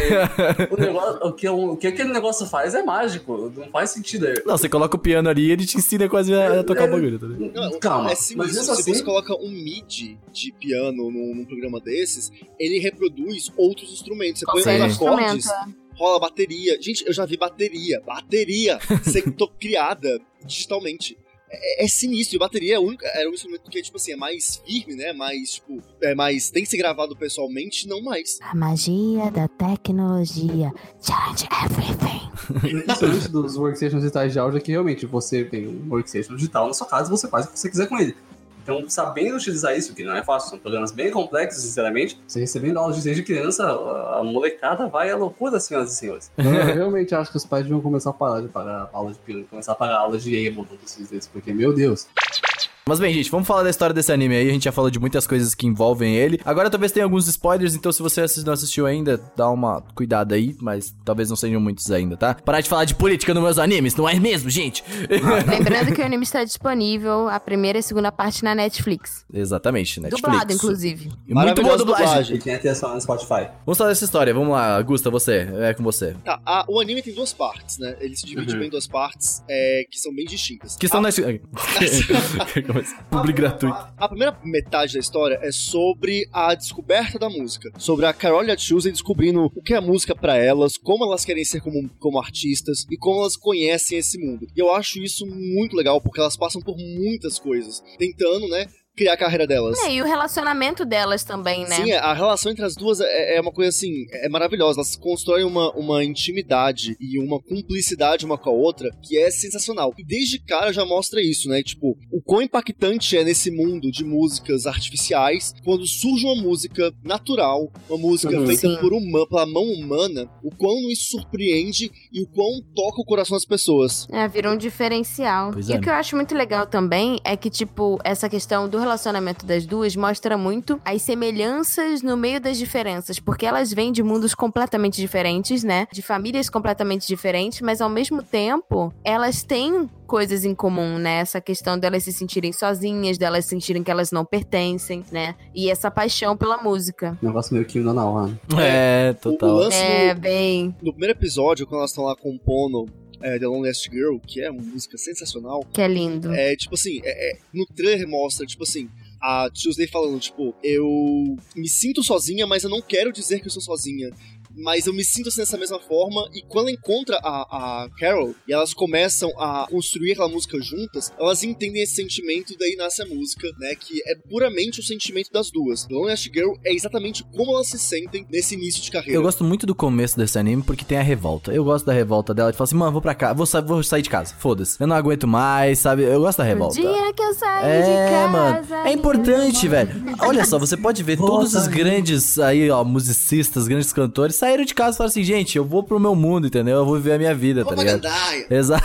o, negócio, o, que, o que aquele negócio faz é mágico, não faz sentido. É- Não, você coloca o piano ali e ele te ensina quase a, a tocar o bagulho, tá? Não, Calma, é mas simples. Se assim, você coloca um MIDI de piano num, num programa desses, ele reproduz outros instrumentos. Você põe uns acordes, instrumento. rola bateria. Gente, eu já vi bateria. Bateria ser criada digitalmente. É, é sinistro. E bateria é única- era um instrumento que, tipo assim, é mais firme, né? Mais, tipo, é mais. Tem que ser gravado pessoalmente, não mais. A magia da tecnologia. Challenge everything. Principalmente dos workstations digitais de áudio é que realmente você tem um workstation digital na sua casa e você faz o que você quiser com ele. Então, sabendo utilizar isso, que não é fácil, são programas bem complexos, sinceramente, você recebendo aulas desde criança, a a molecada vai à loucura, senhoras e senhores. Eu realmente acho que os pais deviam começar a parar de pagar aula de piano, começar a pagar aula de emo desses vezes, porque, meu Deus. Mas bem, gente, vamos falar da história desse anime aí. A gente já falou de muitas coisas que envolvem ele. Agora talvez tenha alguns spoilers, então se você não assistiu ainda, dá uma cuidada aí, mas talvez não sejam muitos ainda, tá? Parar de falar de política nos meus animes, não é mesmo, gente? Lembrando que o anime está disponível, a primeira e a segunda parte na Netflix. Exatamente, Netflix. Dublado, inclusive. Muito boa dublagem. dublagem. E tem atenção no Spotify. Vamos falar dessa história. Vamos lá, Gusta, você. É com você. Tá, a- o anime tem duas partes, né? Ele se divide Uhum. bem em duas partes é, que são bem distintas. Que estão a, na. Publi gratuito. a primeira metade da história é sobre a descoberta da música. Sobre a Carol e a Tuesday descobrindo o que é música pra elas, como elas querem ser como, como artistas e como elas conhecem esse mundo. E eu acho isso muito legal, porque elas passam por muitas coisas, tentando, né, criar a carreira delas. É, e o relacionamento delas também, né? Sim, a relação entre as duas é, é uma coisa assim, é maravilhosa. Elas constroem uma, uma intimidade e uma cumplicidade uma com a outra que é sensacional. E desde cara já mostra isso, né? Tipo, o quão impactante é nesse mundo de músicas artificiais quando surge uma música natural, uma música Uhum. feita Sim. por uma, pela mão humana, o quão isso surpreende e o quão toca o coração das pessoas. É, virou um diferencial. Pois e é. o que eu acho muito legal também é que, tipo, essa questão do relacionamento das duas mostra muito as semelhanças no meio das diferenças, porque elas vêm de mundos completamente diferentes, né? De famílias completamente diferentes, mas ao mesmo tempo, elas têm coisas em comum, né? Essa questão delas se sentirem sozinhas, delas sentirem que elas não pertencem, né? E essa paixão pela música. Negócio meio que hora. É, O, o total. lance É, no- bem, no primeiro episódio, quando elas estão lá compondo é, The Loneliest Girl, que é uma música sensacional, que é lindo. É, tipo assim, é- é- no trailer mostra, tipo assim, a Tuesday falando, tipo, eu me sinto sozinha, mas eu não quero dizer que eu sou sozinha. Mas eu me sinto assim dessa mesma forma, e quando ela encontra a, a Carol e elas começam a construir aquela música juntas, elas entendem esse sentimento e daí nasce a música, né? Que é puramente o sentimento das duas. The Loneliest Girl é exatamente como elas se sentem nesse início de carreira. Eu gosto muito do começo desse anime porque tem a revolta. Eu gosto da revolta dela. De falar assim, mano, vou pra cá, vou, sa vou sair de casa. Foda-se. Eu não aguento mais, sabe? Eu gosto da O revolta. dia que eu saí de É, casa. mano. É importante, velho. Olha só, você pode ver todos os grandes aí, ó, musicistas, grandes cantores saíram de casa e falaram assim, gente, eu vou pro meu mundo, entendeu? Eu vou viver a minha vida, tá Uma ligado? gandaia. Exato.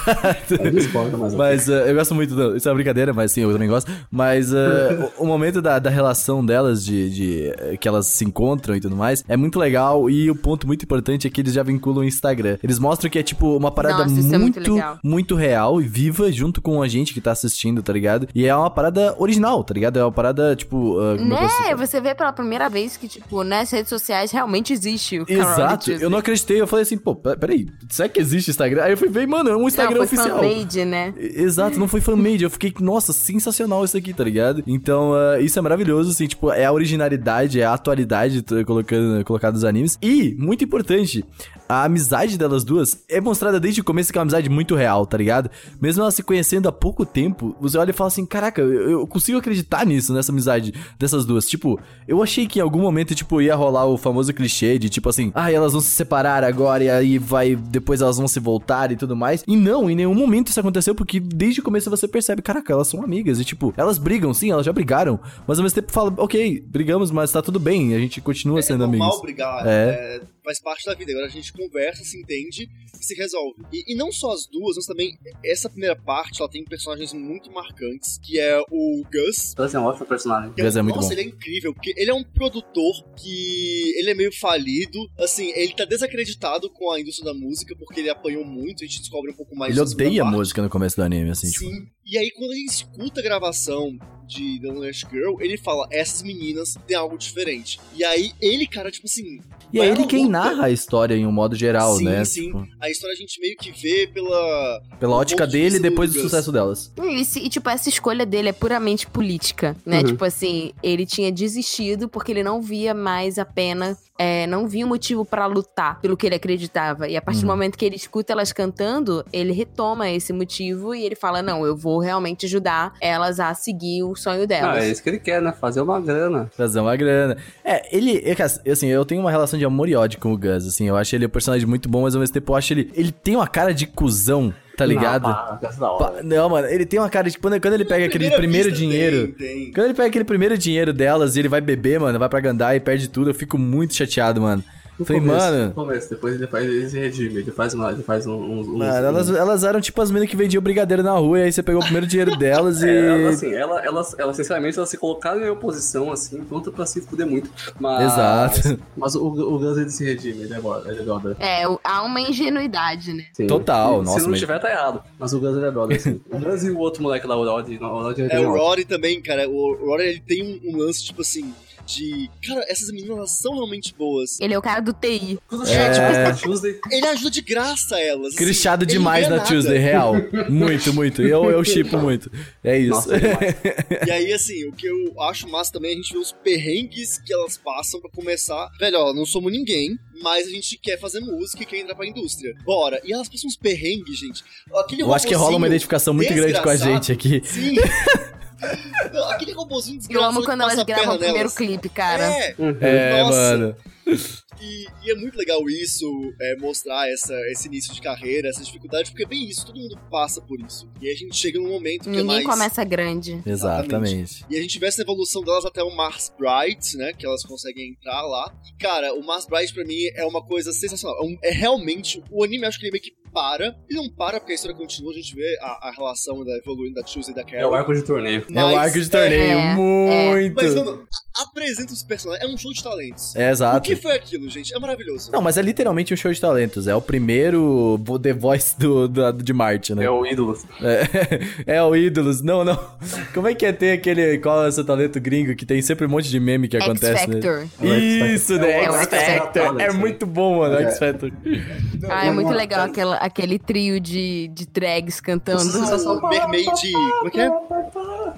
Mas... Mas uh, eu gosto muito, do, isso é uma brincadeira, mas sim, eu também gosto. Mas uh, o, o momento da, da relação delas, de, de eh, que elas se encontram e tudo mais, é muito legal. E o ponto muito importante é que eles já vinculam o Instagram. Eles mostram que é tipo uma parada Nossa, isso é muito muito, muito real e viva junto com a gente que tá assistindo, tá ligado? E é uma parada original, tá ligado? É uma parada, tipo. uh, Né? Você vê pela primeira vez que, tipo, nas redes sociais realmente existe o Carol Exato, eu não acreditei, eu falei assim, pô, pe- peraí, será que existe Instagram? Aí eu fui ver, mano, é um Instagram não, foi oficial. fan-made, né? Exato, não foi fan-made. Eu fiquei, nossa, sensacional isso aqui, tá ligado? Então, ah, isso é maravilhoso, assim, tipo, é a originalidade, é a atualidade colocando, colocada nos animes. E, muito importante, a amizade delas duas é mostrada desde o começo que é uma amizade muito real, tá ligado? Mesmo elas se conhecendo há pouco tempo, você olha e fala assim, caraca, eu, consigo acreditar nisso, nessa amizade dessas duas. Tipo, eu achei que em algum momento, tipo, ia rolar o famoso clichê de, tipo assim, ah, elas vão se separar agora e aí vai, depois elas vão se voltar e tudo mais. E não, em nenhum momento isso aconteceu, porque desde o começo você percebe, caraca, elas são amigas. E, tipo, elas brigam, sim, elas já brigaram, mas ao mesmo tempo fala, ok, brigamos, mas tá tudo bem, a gente continua sendo é normal amigos. brigar, É. é, faz parte da vida. Agora a gente conversa, se entende e se resolve. E, e não só as duas, mas também essa primeira parte, ela tem personagens muito marcantes, que é o Gus. Gus é um ótimo personagem. que Gus é muito nossa, bom. ele é incrível, porque ele é um produtor que ele é meio falido, assim, ele tá desacreditado com a indústria da música, porque ele apanhou muito, a gente descobre um pouco mais Ele odeia parte. música no começo do anime, assim, tipo. Sim. E aí, quando ele escuta a gravação de The Loneliest Girl, ele fala: essas meninas têm algo diferente. E aí, ele, cara, tipo assim. E é ele quem luta. narra a história em um modo geral, sim, né? Sim, Tipo, A história a gente meio que vê pela. pela ótica de dele vista depois do sucesso delas. E, esse- e, tipo, essa escolha dele é puramente política, né? Uhum. Tipo assim, ele tinha desistido porque ele não via mais a pena, é, não via um motivo pra lutar pelo que ele acreditava. E a partir do Uhum. momento que ele escuta elas cantando, ele retoma esse motivo e ele fala: Não, eu vou realmente ajudar elas a seguir o sonho Ah, delas. é isso que ele quer, né? Fazer uma grana. Trazer uma grana. É, ele. é que, Assim, eu tenho uma relação de amor e ódio com o Gus, assim. Eu acho ele um personagem muito bom, mas ao mesmo tempo eu acho ele. Ele tem uma cara de cuzão tá ligado? Não, Pa- hora. Não, mano, ele tem uma cara de quando, quando ele pega aquele primeiro dinheiro. Tem, tem. Quando ele pega aquele primeiro dinheiro delas e ele vai beber, mano, vai pra Gandai e perde tudo, eu fico muito chateado, mano. No Falei, começo, mano. No começo, depois ele faz ele se redime, ele faz, uma, ele faz um, um, um- Mano, elas, elas eram tipo as meninas que vendiam brigadeiro na rua, e aí você pegou o primeiro dinheiro delas e. É, ela, assim, ela, elas, elas, sinceramente, elas se colocaram em oposição, assim, pronta pra se fuder muito. Mas, Exato. Mas o, o Gus, ele se redime, ele é brother, ele é brother. É, há uma ingenuidade, né? Sim. Total, se, nossa, Se não mas- tiver, tá errado. Mas o Gus, ele é brother, assim. o Gus e o outro moleque lá, o Rod, o Rod É, tem o um- Rory também, cara. O Rory ele tem um, um lance, tipo assim, de. Cara, essas meninas elas são realmente boas. Ele é o cara do TI. Quando É. tipo, Tuesday, Ele ajuda de graça elas. assim, Cristiado demais na Tuesday, real. Muito, muito. Eu, eu chipo muito. É isso. Nossa, demais. E aí, assim, o que eu acho massa também é a gente ver os perrengues que elas passam pra começar. Velho, ó, não somos ninguém, mas a gente quer fazer música e quer entrar pra indústria. Bora. E elas passam uns perrengues, gente. Aquele eu acho que rola uma identificação muito grande com a gente aqui. Sim. Aquele robozinho Eu desgraçado amo que quando elas gravam o primeiro nelas. clipe, cara. É, É, Nossa. mano. E, e é muito legal isso, é, mostrar essa, esse início de carreira, essa dificuldade, porque é bem isso, todo mundo passa por isso. E a gente chega num momento que é Ninguém mais... começa grande. Exatamente. E a gente vê essa evolução delas até o Mars Bright, né? Que elas conseguem entrar lá. E, cara, o Mars Bright pra mim é uma coisa sensacional. É, um- é realmente. O anime acho que ele meio que para. Ele não para porque a história continua, a gente vê a, a relação da evoluindo da Tuesday e da É o Carol. arco de torneio. É o Mas- arco de torneio. é, muito. Mas, mano, apresenta os personagens. É um show de talentos. É O exato. Que foi aquilo, gente? É maravilhoso. Não, mas é literalmente um show de talentos. É o primeiro The Voice do, do- de Marte, né? É o ídolo. É, é o Ídolos. Não, não. Como é que é ter aquele. Qual é o seu talento gringo que tem sempre um monte de meme que X acontece, né? Factor. Isso, né? É o X X Factor. Factor. É muito bom, mano, É. X Factor. Ah, é muito legal aquela, aquele trio de, de drags cantando. O Mermaid. Como é que é?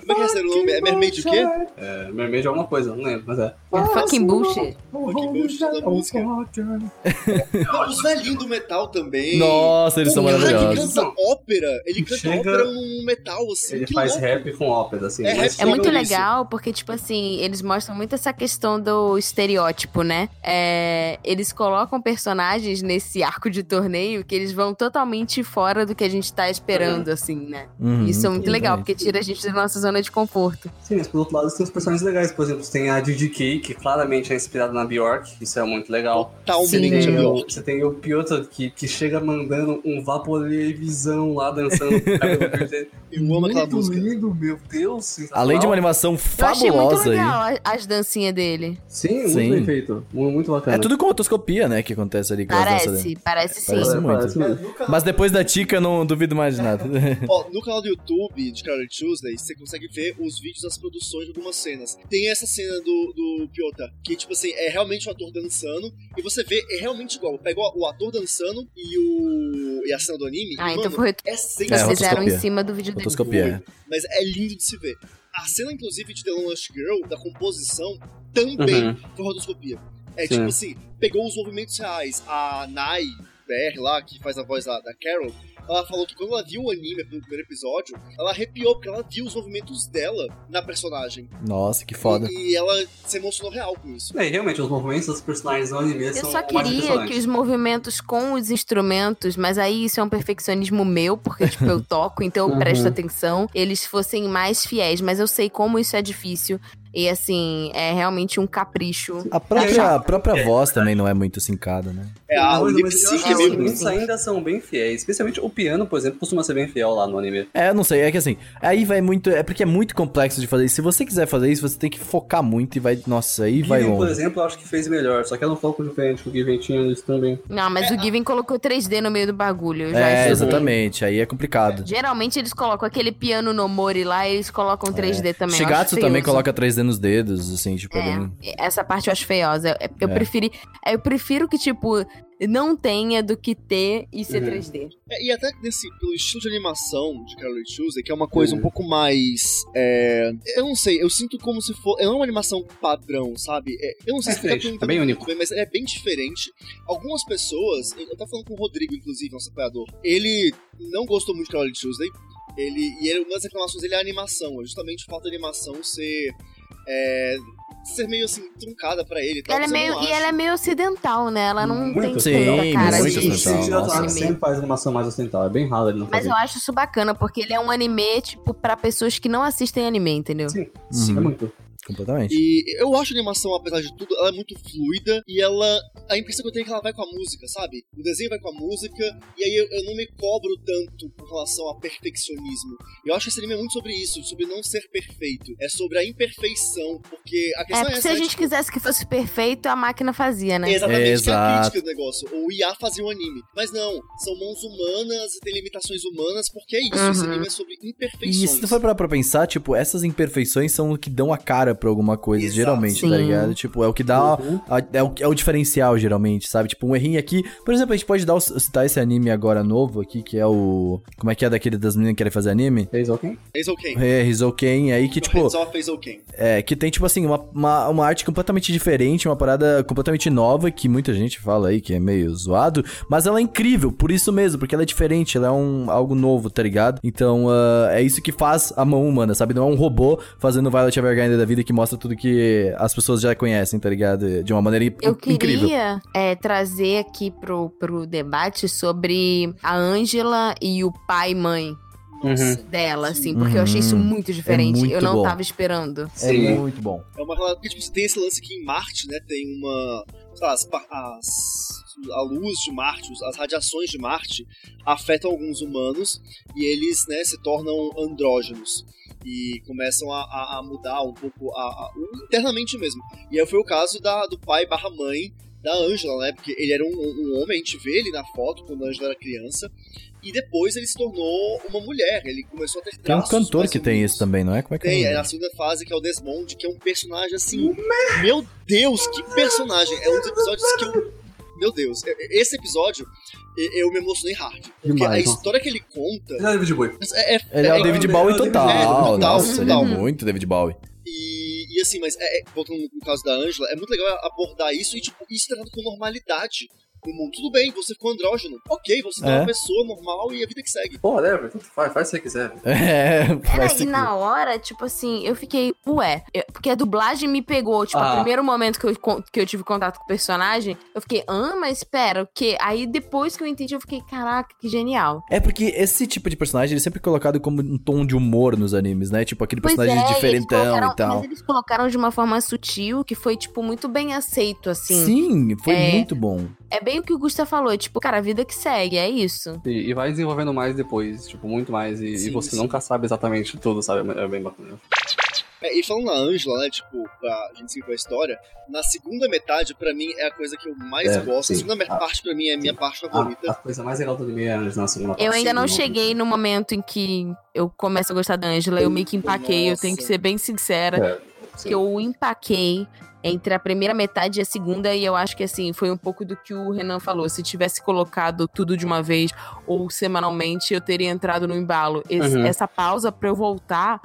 Como é que é esse nome? É Mermaid o quê? É, Mermaid é alguma coisa, não lembro, mas é. Fucking bullshit. Fucking bullshit da música. Não, os velhinhos do metal também. Nossa, eles O são maravilhosos. que canta ópera. Ele canta Chega- ópera num metal, assim. Ele que faz louco. rap com ópera, assim. É, É muito isso. legal porque, tipo assim, eles mostram muito essa questão do estereótipo, né? É, eles colocam personagens nesse arco de torneio que eles vão totalmente fora do que a gente tá esperando, assim, né? Uhum, Isso é muito legal, porque tira a gente da nossa zona de conforto. Sim, mas por outro lado tem os personagens legais. Por exemplo, você tem a DDK, que claramente é inspirada na Bjork. Isso é muito legal. Totalmente Sim. Tem a o- Bjork. você tem o Piotr, que, que chega mandando um vaporvisão lá dançando. Eu amo aquela Muito música. lindo, meu Deus. Além de uma animação Eu achei muito fabulosa aí. legal a- as dancinhas dele. Sim, muito Sim. bem feito. Mu- Muito bacana. É tudo com otoscopia, né, que acontece ali com as danças Parece, dele. parece sim. Parece muito. mesmo. Mas depois da Tica, eu não duvido mais de nada. Ó, no canal do YouTube de Carol Tuesday, você consegue ver os vídeos das produções de algumas cenas. Tem essa cena do, do Piota, que, tipo assim, é realmente o ator dançando, e você vê, é realmente igual. Pega o, ator dançando e o e a cena do anime, Ah, e, então mano, foi. é sensacional. fizeram em cima do vídeo dele. Otoscopia. Mas é lindo de se ver. A cena, inclusive, de The Lush Girl, da composição, também Uhum. foi rotoscopia. É Sim. tipo assim, pegou os movimentos reais. A Nai BR lá, que faz a voz da, da Carol, ela falou que quando ela viu o anime pelo primeiro episódio, ela arrepiou, porque ela viu os movimentos dela na personagem. Nossa, que foda. E, e ela se emocionou real com isso. É, e realmente, os movimentos dos personagens no anime Eu são só mais queria que os movimentos com os instrumentos, mas aí isso é um perfeccionismo meu, porque, tipo, eu toco, então eu Uhum. presto atenção, eles fossem mais fiéis, mas eu sei como isso é difícil. E assim, é realmente um capricho. A própria, a própria voz também não é muito sincada, né? É, a, o Mas- lip sync é que os ainda são bem fiéis. Especialmente o piano, por exemplo, costuma ser bem fiel lá no anime. É, eu não sei, é que assim, aí vai muito. É porque é muito complexo de fazer isso. Se você quiser fazer isso, você tem que focar muito e vai. Nossa, aí vai Given, por longe. exemplo, eu acho que fez melhor. Só que ela não falou diferente, o Given tinha isso também. Não, mas o Given colocou 3D no meio do bagulho. eu já É, exatamente, aí é complicado. Geralmente eles colocam aquele piano no Mori lá e eles colocam 3D também. eu acho Shigatsu também coloca 3D nos dedos, assim, tipo, é bem. É, essa parte eu acho feiosa. Eu, eu É. preferi, eu prefiro que, tipo, não tenha do que ter e ser Uhum. 3D. É, e até nesse, pelo estilo de animação de Carol Tuesday, que é uma coisa Uhum. um pouco mais. é, eu não sei, eu sinto como se for. Não é uma animação padrão, sabe? É, eu não sei É se muito é bem único. bem, mas é bem diferente. Algumas pessoas. Eu tava falando com o Rodrigo, inclusive, nosso apoiador. Ele não gostou muito de Carol Tuesday. Ele, e ele, uma das reclamações dele é a animação, é justamente o fato da animação ser. É, ser meio assim, truncada pra ele. Tal, Ela é mas meio, e acho. ela é meio ocidental, né? Ela não Muito tem Sim, tanta cara muito de, ocidental, Sim, nossa. Otaku sempre faz animação mais ocidental. É bem raro ele não Mas fazer. eu acho isso bacana, porque ele é um anime, tipo, pra pessoas que não assistem anime, entendeu? Sim, Uhum. é muito. Completamente. E eu acho a animação, apesar de tudo, ela é muito fluida e ela. A impressão que eu tenho é que ela vai com a música, sabe? O desenho vai com a música e aí eu, eu não me cobro tanto com relação a perfeccionismo. Eu acho que esse anime é muito sobre isso, sobre não ser perfeito. É sobre a imperfeição, porque a É, questão é, porque essa. se a né, gente tipo, quisesse que fosse perfeito, a máquina fazia, né? Exatamente, que é a Exato. crítica do negócio. O IA fazia um anime. Mas não, são mãos humanas e tem limitações humanas, porque é isso. Esse Uhum. anime é sobre E imperfeições. se tu for parar pra pensar, tipo, essas imperfeições são o que dão a cara pra alguma coisa, Exato. geralmente, tá Sim. ligado? Tipo, é o que dá. Uhum. a- é, o, é o diferencial, geralmente, sabe? Tipo, um errinho aqui. Por exemplo, a gente pode dar, o- citar esse anime agora novo aqui, que é o. Como é que é daquele das meninas que querem fazer anime? Fez ok. É, Rizouken, aí que, tipo. Só fez ok. É, que tem, tipo assim, uma, uma, uma arte completamente diferente, uma parada completamente nova, que muita gente fala aí que é meio zoado, mas ela é incrível, por isso mesmo, porque ela é diferente, ela é um, algo novo, tá ligado? Então, ah, é isso que faz a mão humana, sabe? Não é um robô fazendo Violet Evergarden da vida que mostra tudo que as pessoas já conhecem, tá ligado? De uma maneira Eu incrível. queria é, trazer aqui pro, pro debate sobre a Ângela e o pai e mãe Uhum. dela, assim, porque eu achei isso Uhum. muito diferente. muito eu não bom. tava esperando. É muito bom. É uma relação. Tipo, você tem esse lance aqui em Marte, né? Tem uma. Sei lá, as, as- a luz de Marte, as radiações de Marte afetam alguns humanos e eles, né, se tornam andrógenos. E começam a, a- a mudar um pouco a, a- internamente mesmo. E aí foi o caso da, do pai barra mãe da Angela, né? Porque ele era um, um homem, a gente vê ele na foto quando a Angela era criança. E depois ele se tornou uma mulher. Ele começou a ter Tem um traços cantor que tem isso também, não é? Como é que é? o Tem, é na dele? segunda fase, que é o Desmond, que é um personagem assim. Meu Deus, que personagem! É um dos episódios que eu. Meu Deus, é- é- esse episódio eu me emocionei hard. Porque Demais, a história que ele conta Já David Bowie. é. é- Ele é, o é- David é- Bowie é o David total. Bowie, total, Nossa, ele é total. muito David Bowie. E, e assim, mas é, é- voltando no caso da Angela, é muito legal abordar isso e, tipo, isso tratado com normalidade. No mundo. Tudo bem, você ficou andrógeno. Ok, você é É. uma pessoa normal e a vida que segue. Pô, leva, tanto faz, faz o que você quiser. É, faz e sentido. na hora, tipo assim, eu fiquei, ué, eu- porque a dublagem me pegou, tipo, Ah. o primeiro momento que eu, que eu tive contato com o personagem, eu fiquei, ah, mas espera, o quê? Aí depois que eu entendi, eu fiquei, caraca, que genial. É porque esse tipo de personagem ele é sempre colocado como um tom de humor nos animes, né? Tipo aquele Pois personagem é, diferentão e tal. Mas eles colocaram de uma forma sutil, que foi, tipo, muito bem aceito, assim. Sim, foi É. muito bom. É bem o que o Gusta falou, tipo, cara, a vida que segue, é isso. E, e vai desenvolvendo mais depois, tipo, muito mais. E, e Sim, você sim. nunca sabe exatamente tudo, sabe? É bem bacana. É, e falando na Angela, né, tipo, pra gente seguir com a história, na segunda metade, pra mim, é a coisa que eu mais É, gosto. sim. A segunda me- Ah, parte, pra mim, é a minha parte A, favorita. a coisa mais legal do anime é na segunda parte. Eu ainda não Sim, cheguei no momento em que eu começo a gostar da Angela, eu meio que empaquei, eu tenho que Nossa. ser bem sincera. É, sim. que eu empaquei entre a primeira metade e a segunda, e eu acho que assim, foi um pouco do que o Renan falou. Se tivesse colocado tudo de uma vez ou semanalmente, eu teria entrado no embalo. Esse- Uhum. Essa pausa pra eu voltar.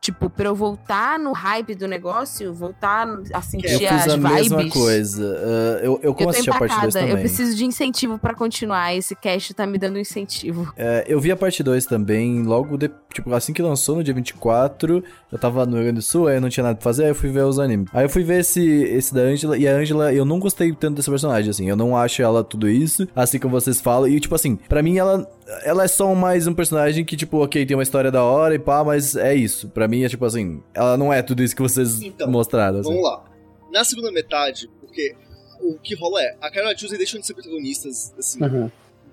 Tipo, pra eu voltar no hype do negócio, voltar a Eu sentir fiz as a vibes. mesma coisa. Ah, eu, eu Eu a parte 2 empacada, também. eu preciso de incentivo pra continuar. Esse cast tá me dando incentivo. É, eu vi a parte 2 também, logo, de, tipo, assim que lançou, no dia 24, eu tava no Rio Grande do Sul, aí eu não tinha nada pra fazer, aí eu fui ver os animes. Aí eu fui ver esse, esse da Angela, e a Angela, eu não gostei tanto dessa personagem, assim, eu não acho ela tudo isso, assim como vocês falam, e tipo assim, pra mim ela, ela é só mais um personagem que, tipo, ok, tem uma história da hora e pá, mas é isso. Pra mim é tipo assim, ela não é tudo isso que vocês Então, mostraram, assim. Vamos lá. Na segunda metade, porque o que rola é, a Carol e a Tuesday deixam de ser protagonistas, assim, Uhum.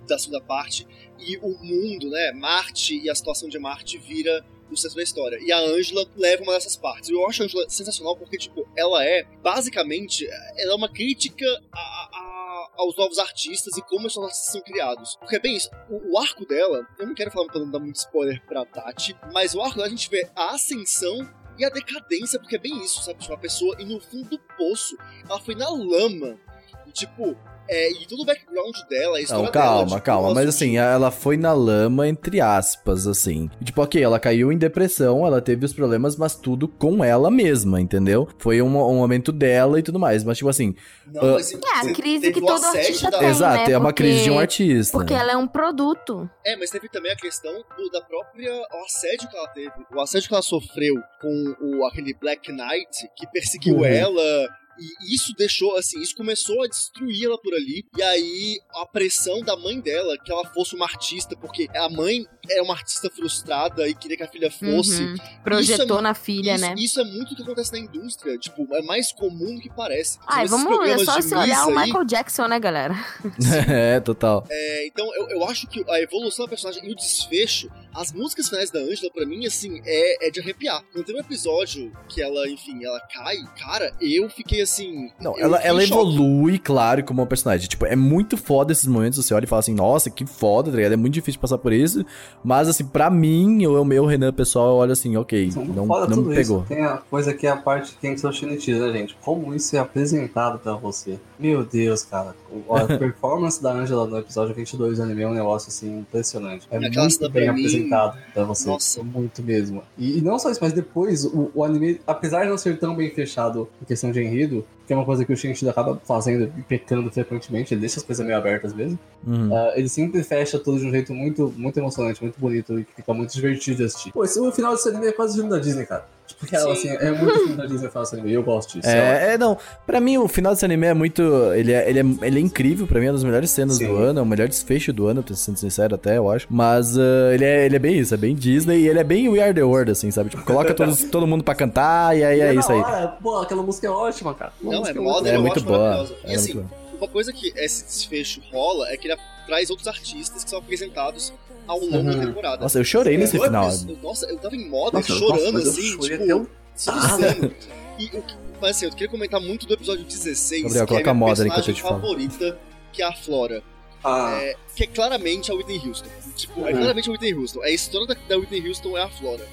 da segunda parte, e o mundo, né, Marte e a situação de Marte vira o centro da história. E a Angela leva uma dessas partes. Eu acho a Angela sensacional porque, tipo, ela é, basicamente, ela é uma crítica a- a- aos novos artistas e como esses artistas são criados. Porque é bem isso, o, o arco dela, eu não quero falar pra não dar muito spoiler pra Tati, mas o arco dela a gente vê a ascensão e a decadência, porque é bem isso, sabe? Tipo, a pessoa ir no fundo do poço, ela foi na lama, e tipo, É, e todo o background dela, a história Não, calma, dela, tipo, calma. Mas assim, ela foi na lama, entre aspas, assim. Tipo, ok, ela caiu em depressão, ela teve os problemas, mas tudo com ela mesma, entendeu? Foi um, um momento dela e tudo mais. Mas, tipo assim, Não, mas, É, a crise que todo artista da- tem. exato, né? é uma crise de um Porque- artista. Porque né? ela é um produto. É, mas teve também a questão do- da própria o assédio que ela teve. O assédio que ela sofreu com o, aquele Black Knight que perseguiu Uhum. ela. E isso deixou, assim, isso começou a destruir ela por ali. E aí, a pressão da mãe dela, que ela fosse uma artista, porque a mãe é uma artista frustrada e queria que a filha fosse. Uhum. Projetou Isso é- na filha, isso, né? isso é muito o que acontece na indústria. Tipo, é mais comum do que parece. Esses vamos, é só se olhar o aí- Michael Jackson, né, galera? é, total. É, então, eu, eu acho que a evolução da personagem e o desfecho, as músicas finais da Angela, pra mim, assim, é, é de arrepiar. Quando tem um episódio que ela, enfim, ela cai, cara, eu fiquei assim. Não, ela, ela choque. evolui, claro, como uma personagem. Tipo, é muito foda esses momentos, você olha e fala assim, nossa, que foda, tá ligado? É muito difícil passar por isso. Mas, assim, pra mim, o meu Renan pessoal, eu olho assim, ok, não, Fora não tudo me pegou. Isso, tem a coisa que é a parte que tem que ser o né, gente? Como isso é apresentado pra você. Meu Deus, cara. O- A performance da Angela no episódio 22 do anime é um negócio, assim, impressionante. É Aquela muito bem mim- apresentado pra você. Nossa. Muito mesmo. E, e não só isso, mas depois, o, o anime, apesar de não ser tão bem fechado em questão de enredo, que é uma coisa que o Shinichi acaba fazendo e pecando frequentemente, ele deixa as coisas meio abertas mesmo. Uhum. Ah, ele sempre fecha tudo de um jeito muito, muito emocionante, muito bonito e que fica muito divertido de assistir. Pô, esse, o final desse anime é quase filme da Disney, cara. Tipo, real, Sim. assim, é muito da Disney falar anime, e eu gosto disso. É, é, não. Pra mim, o final desse anime é muito. Ele é, ele é, ele é incrível, pra mim, é uma das melhores cenas Sim. do ano, é o melhor desfecho do ano, pra ser sincero, até, eu acho. Mas ah, ele, é, ele é bem isso, é bem Disney e ele é bem We Are the World, assim, sabe? Tipo, coloca todos, todo mundo pra cantar e aí E é isso aí. hora, Pô, aquela música é ótima, cara. Uma Não, é moda, É eu muito boa. E É assim, muito boa. uma coisa que esse desfecho rola é que ele traz outros artistas que são apresentados ao longo da Uhum. temporada. Nossa, eu chorei É, nesse final. episódio- Nossa, eu tava em moda, Nossa, chorando nossa, eu assim, tipo, até um- soluçando. E o que, mas assim, eu queria comentar muito do episódio 16, Gabriel, que é a minha personagem eu te falo. favorita, que é a Flora. Ah, É, que é claramente a Whitney Houston. Tipo, é Uhum. claramente a Whitney Houston. A história da, da Whitney Houston é a Flora.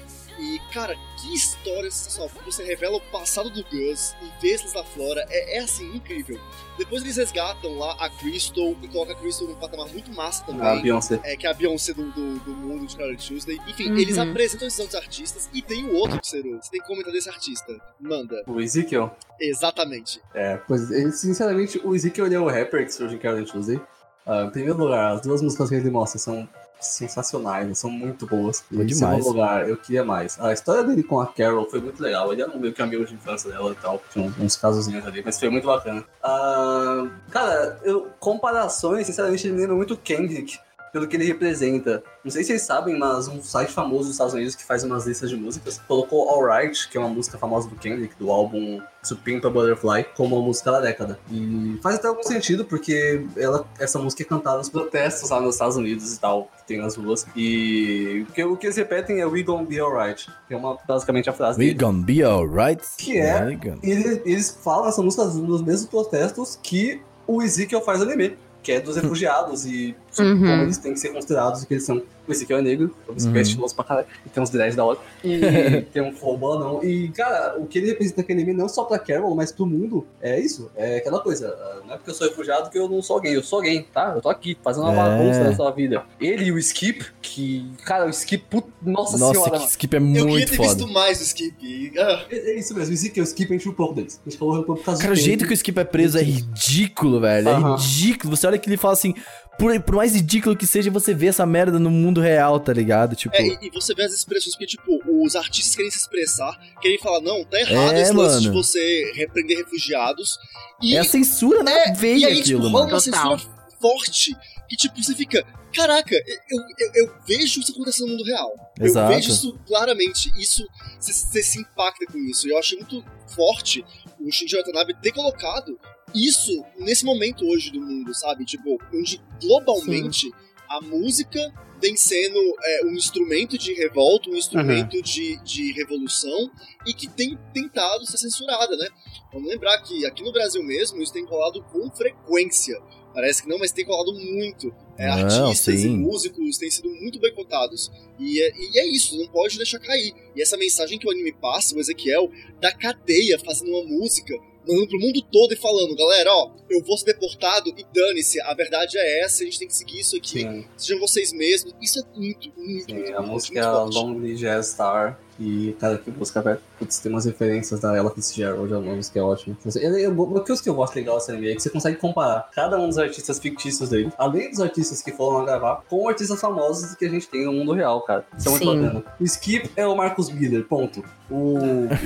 Cara, que história sensacional. Você revela o passado do Gus e vê eles da Flora. É, é, assim, incrível. Depois eles resgatam lá a Crystal e colocam a Crystal num patamar muito massa a também. Beyoncé. É, que é a Beyoncé do, do, do mundo de Carol Tuesday. Enfim, Uhum. eles apresentam esses outros artistas e tem o outro terceiro. Você tem que comentar desse artista. Manda. O Ezekiel. Exatamente. É, pois, sinceramente, o Ezekiel é o rapper que surge em Carol Tuesday. Ah, em primeiro lugar, as duas músicas que ele mostra são sensacionais, são muito boas. Foi em demais. segundo lugar, eu queria mais. A história dele com a Carol foi muito legal. Ele era meio que amigo de infância dela e tal. Tinha uns, casozinhos ali, mas foi muito bacana. Ah, cara, eu, comparações, sinceramente, ele lembra muito Kendrick. Pelo que ele representa. Não sei se vocês sabem, mas um site famoso dos Estados Unidos que faz umas listas de músicas colocou Alright, que é uma música famosa do Kendrick, do álbum To Pimp a Butterfly, como uma música da década. E faz até algum sentido, porque ela, essa música é cantada nos protestos lá nos Estados Unidos e tal, que tem nas ruas. E o que, o que eles repetem é We Gon' Be Alright, que é uma, basicamente a frase We dele. gonna be alright? Que é? We gonna- E ele- eles falam essa música nos mesmos protestos que o Ezekiel faz anime, que é dos refugiados e Uhum. como eles têm que ser considerados e que eles são. O Ezekiel é negro, o Ezekiel é Uhum. estiloso pra caralho, e tem uns dreads da hora, e tem um forró não. E, cara, o que ele representa naquele anime, não só pra Carol, mas pro mundo, é isso. É aquela coisa. ah, Não é porque eu sou refugiado que eu não sou alguém. Eu sou alguém, tá? Eu tô aqui, fazendo uma É. bagunça na sua vida. Ele e o Skip, que. Cara, o Skip, put... nossa, Nossa, senhora, mano. skip é eu queria muito ter foda. visto mais o Skip. Ah, É, é isso mesmo, o e o Skip, a gente pouco deles. A gente falou pouco por causa Cara, o jeito que o Skip é preso é ridículo, velho. É ridículo. Você olha que ele fala assim, por, por mais ridículo que seja, você vê essa merda no mundo real, tá ligado? Tipo. É, e, você vê as expressões que, tipo, os artistas querem se expressar, querem falar, não, tá errado É, esse lance de você repreender refugiados. E, É a censura na É, veia e aí, aquilo, tipo, rola mano. uma Total. censura forte que, tipo, você fica, caraca, eu, eu, eu vejo isso acontecendo no mundo real. Exato. Eu vejo isso claramente. Isso, você, você se impacta com isso. E eu achei muito forte o Shinji Watanabe ter colocado isso nesse momento hoje do mundo, sabe? Tipo, onde globalmente a música vem sendo é, um instrumento de revolta, um instrumento de, de revolução e que tem tentado ser censurada, né? Vamos lembrar que aqui no Brasil mesmo isso tem rolado com frequência. Parece que não, mas tem rolado muito. É, Não, artistas sim. e músicos têm sido muito boicotados. E é, e é isso, não pode deixar cair. E essa mensagem que o anime passa, o Ezequiel, da cadeia fazendo uma música mandando pro mundo todo e falando, galera, ó, eu vou ser deportado e dane-se, a verdade é essa, a gente tem que seguir isso aqui, Sim, sejam vocês mesmos. Isso é muito, muito, sim. muito, A muito, música muito. Lonely Jazz Star. E, cara, que música velho. Putz, tem umas referências da Ella Fitzgerald, uma música que é ele- Uma coisa que eu gosto legal dessa anime é que você consegue comparar cada um dos artistas fictícios dele, além dos artistas que foram lá gravar, com artistas famosos que a gente tem no mundo real, cara. Isso é muito Sim. bacana. O Skip é o Marcus Miller, ponto. O,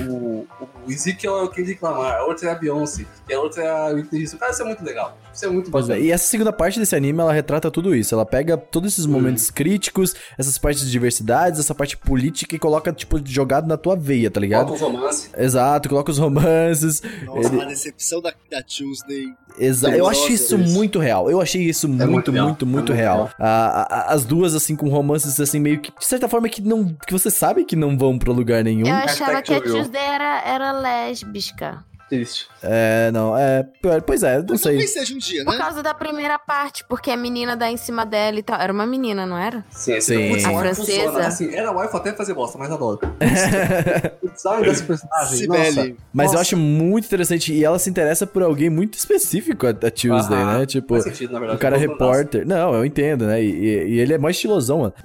o, o Ezekiel é o Kendrick Lamar, a outra é a Beyoncé, e a outra é a Whitney Houston. Cara, isso é muito legal. Isso é muito Pois é, e essa segunda parte desse anime, ela retrata tudo isso. Ela pega todos esses momentos Hum. críticos, essas partes de diversidades, essa parte política e coloca, tipo, jogado na tua veia, tá ligado? Falta um romance. Exato, coloca os romances. Nossa, ele- a decepção da, da Tuesday. Exa eu achei isso Deus. muito real. Eu achei isso muito, muito real. muito, muito É muito real. real. A- a- as duas, assim, com romances, assim, meio que, de certa forma, que não. que você sabe que não vão pra lugar nenhum. Eu achava que a. Tuesday era, era lésbica. Triste. É, não, é. Pois é, não sei. Talvez seja um dia, Por né? causa da primeira parte, porque a menina dá em cima dela e tal. Era uma menina, não era? Sim, Sim. putz, A francesa. funciona. Assim, era wife até fazer bosta, mas adoro. Sabe desse personagem? Cibele. Mas eu Nossa. acho muito interessante. E ela se interessa por alguém muito específico, a, a Tuesday, né? Tipo, Faz sentido, na verdade. o cara é Eu repórter. Não, eu entendo, né? E, e- e ele é mais estilosão, mano.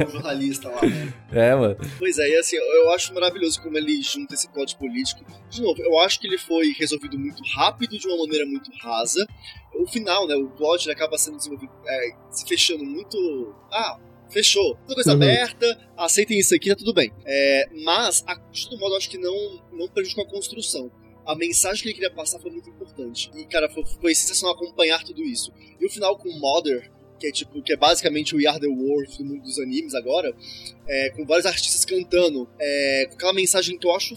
É um jornalista lá. né? É, mano. Pois é, e assim, eu acho maravilhoso como ele junta esse plot político. De novo, eu acho que ele foi resolvido muito rápido, de uma maneira muito rasa. O final, né, o plot ele acaba sendo desenvolvido, é, se fechando muito... Ah, fechou. Toda coisa Uhum. aberta, aceitem isso aqui, tá tudo bem. É, mas, a, de todo modo, eu acho que não, não prejudicou a construção. A mensagem que ele queria passar foi muito importante. E, cara, foi, foi sensacional acompanhar tudo isso. E o final com Mother, que é tipo, que é basicamente o We Are the World do mundo dos animes agora, é, com vários artistas cantando, é, com aquela mensagem que eu acho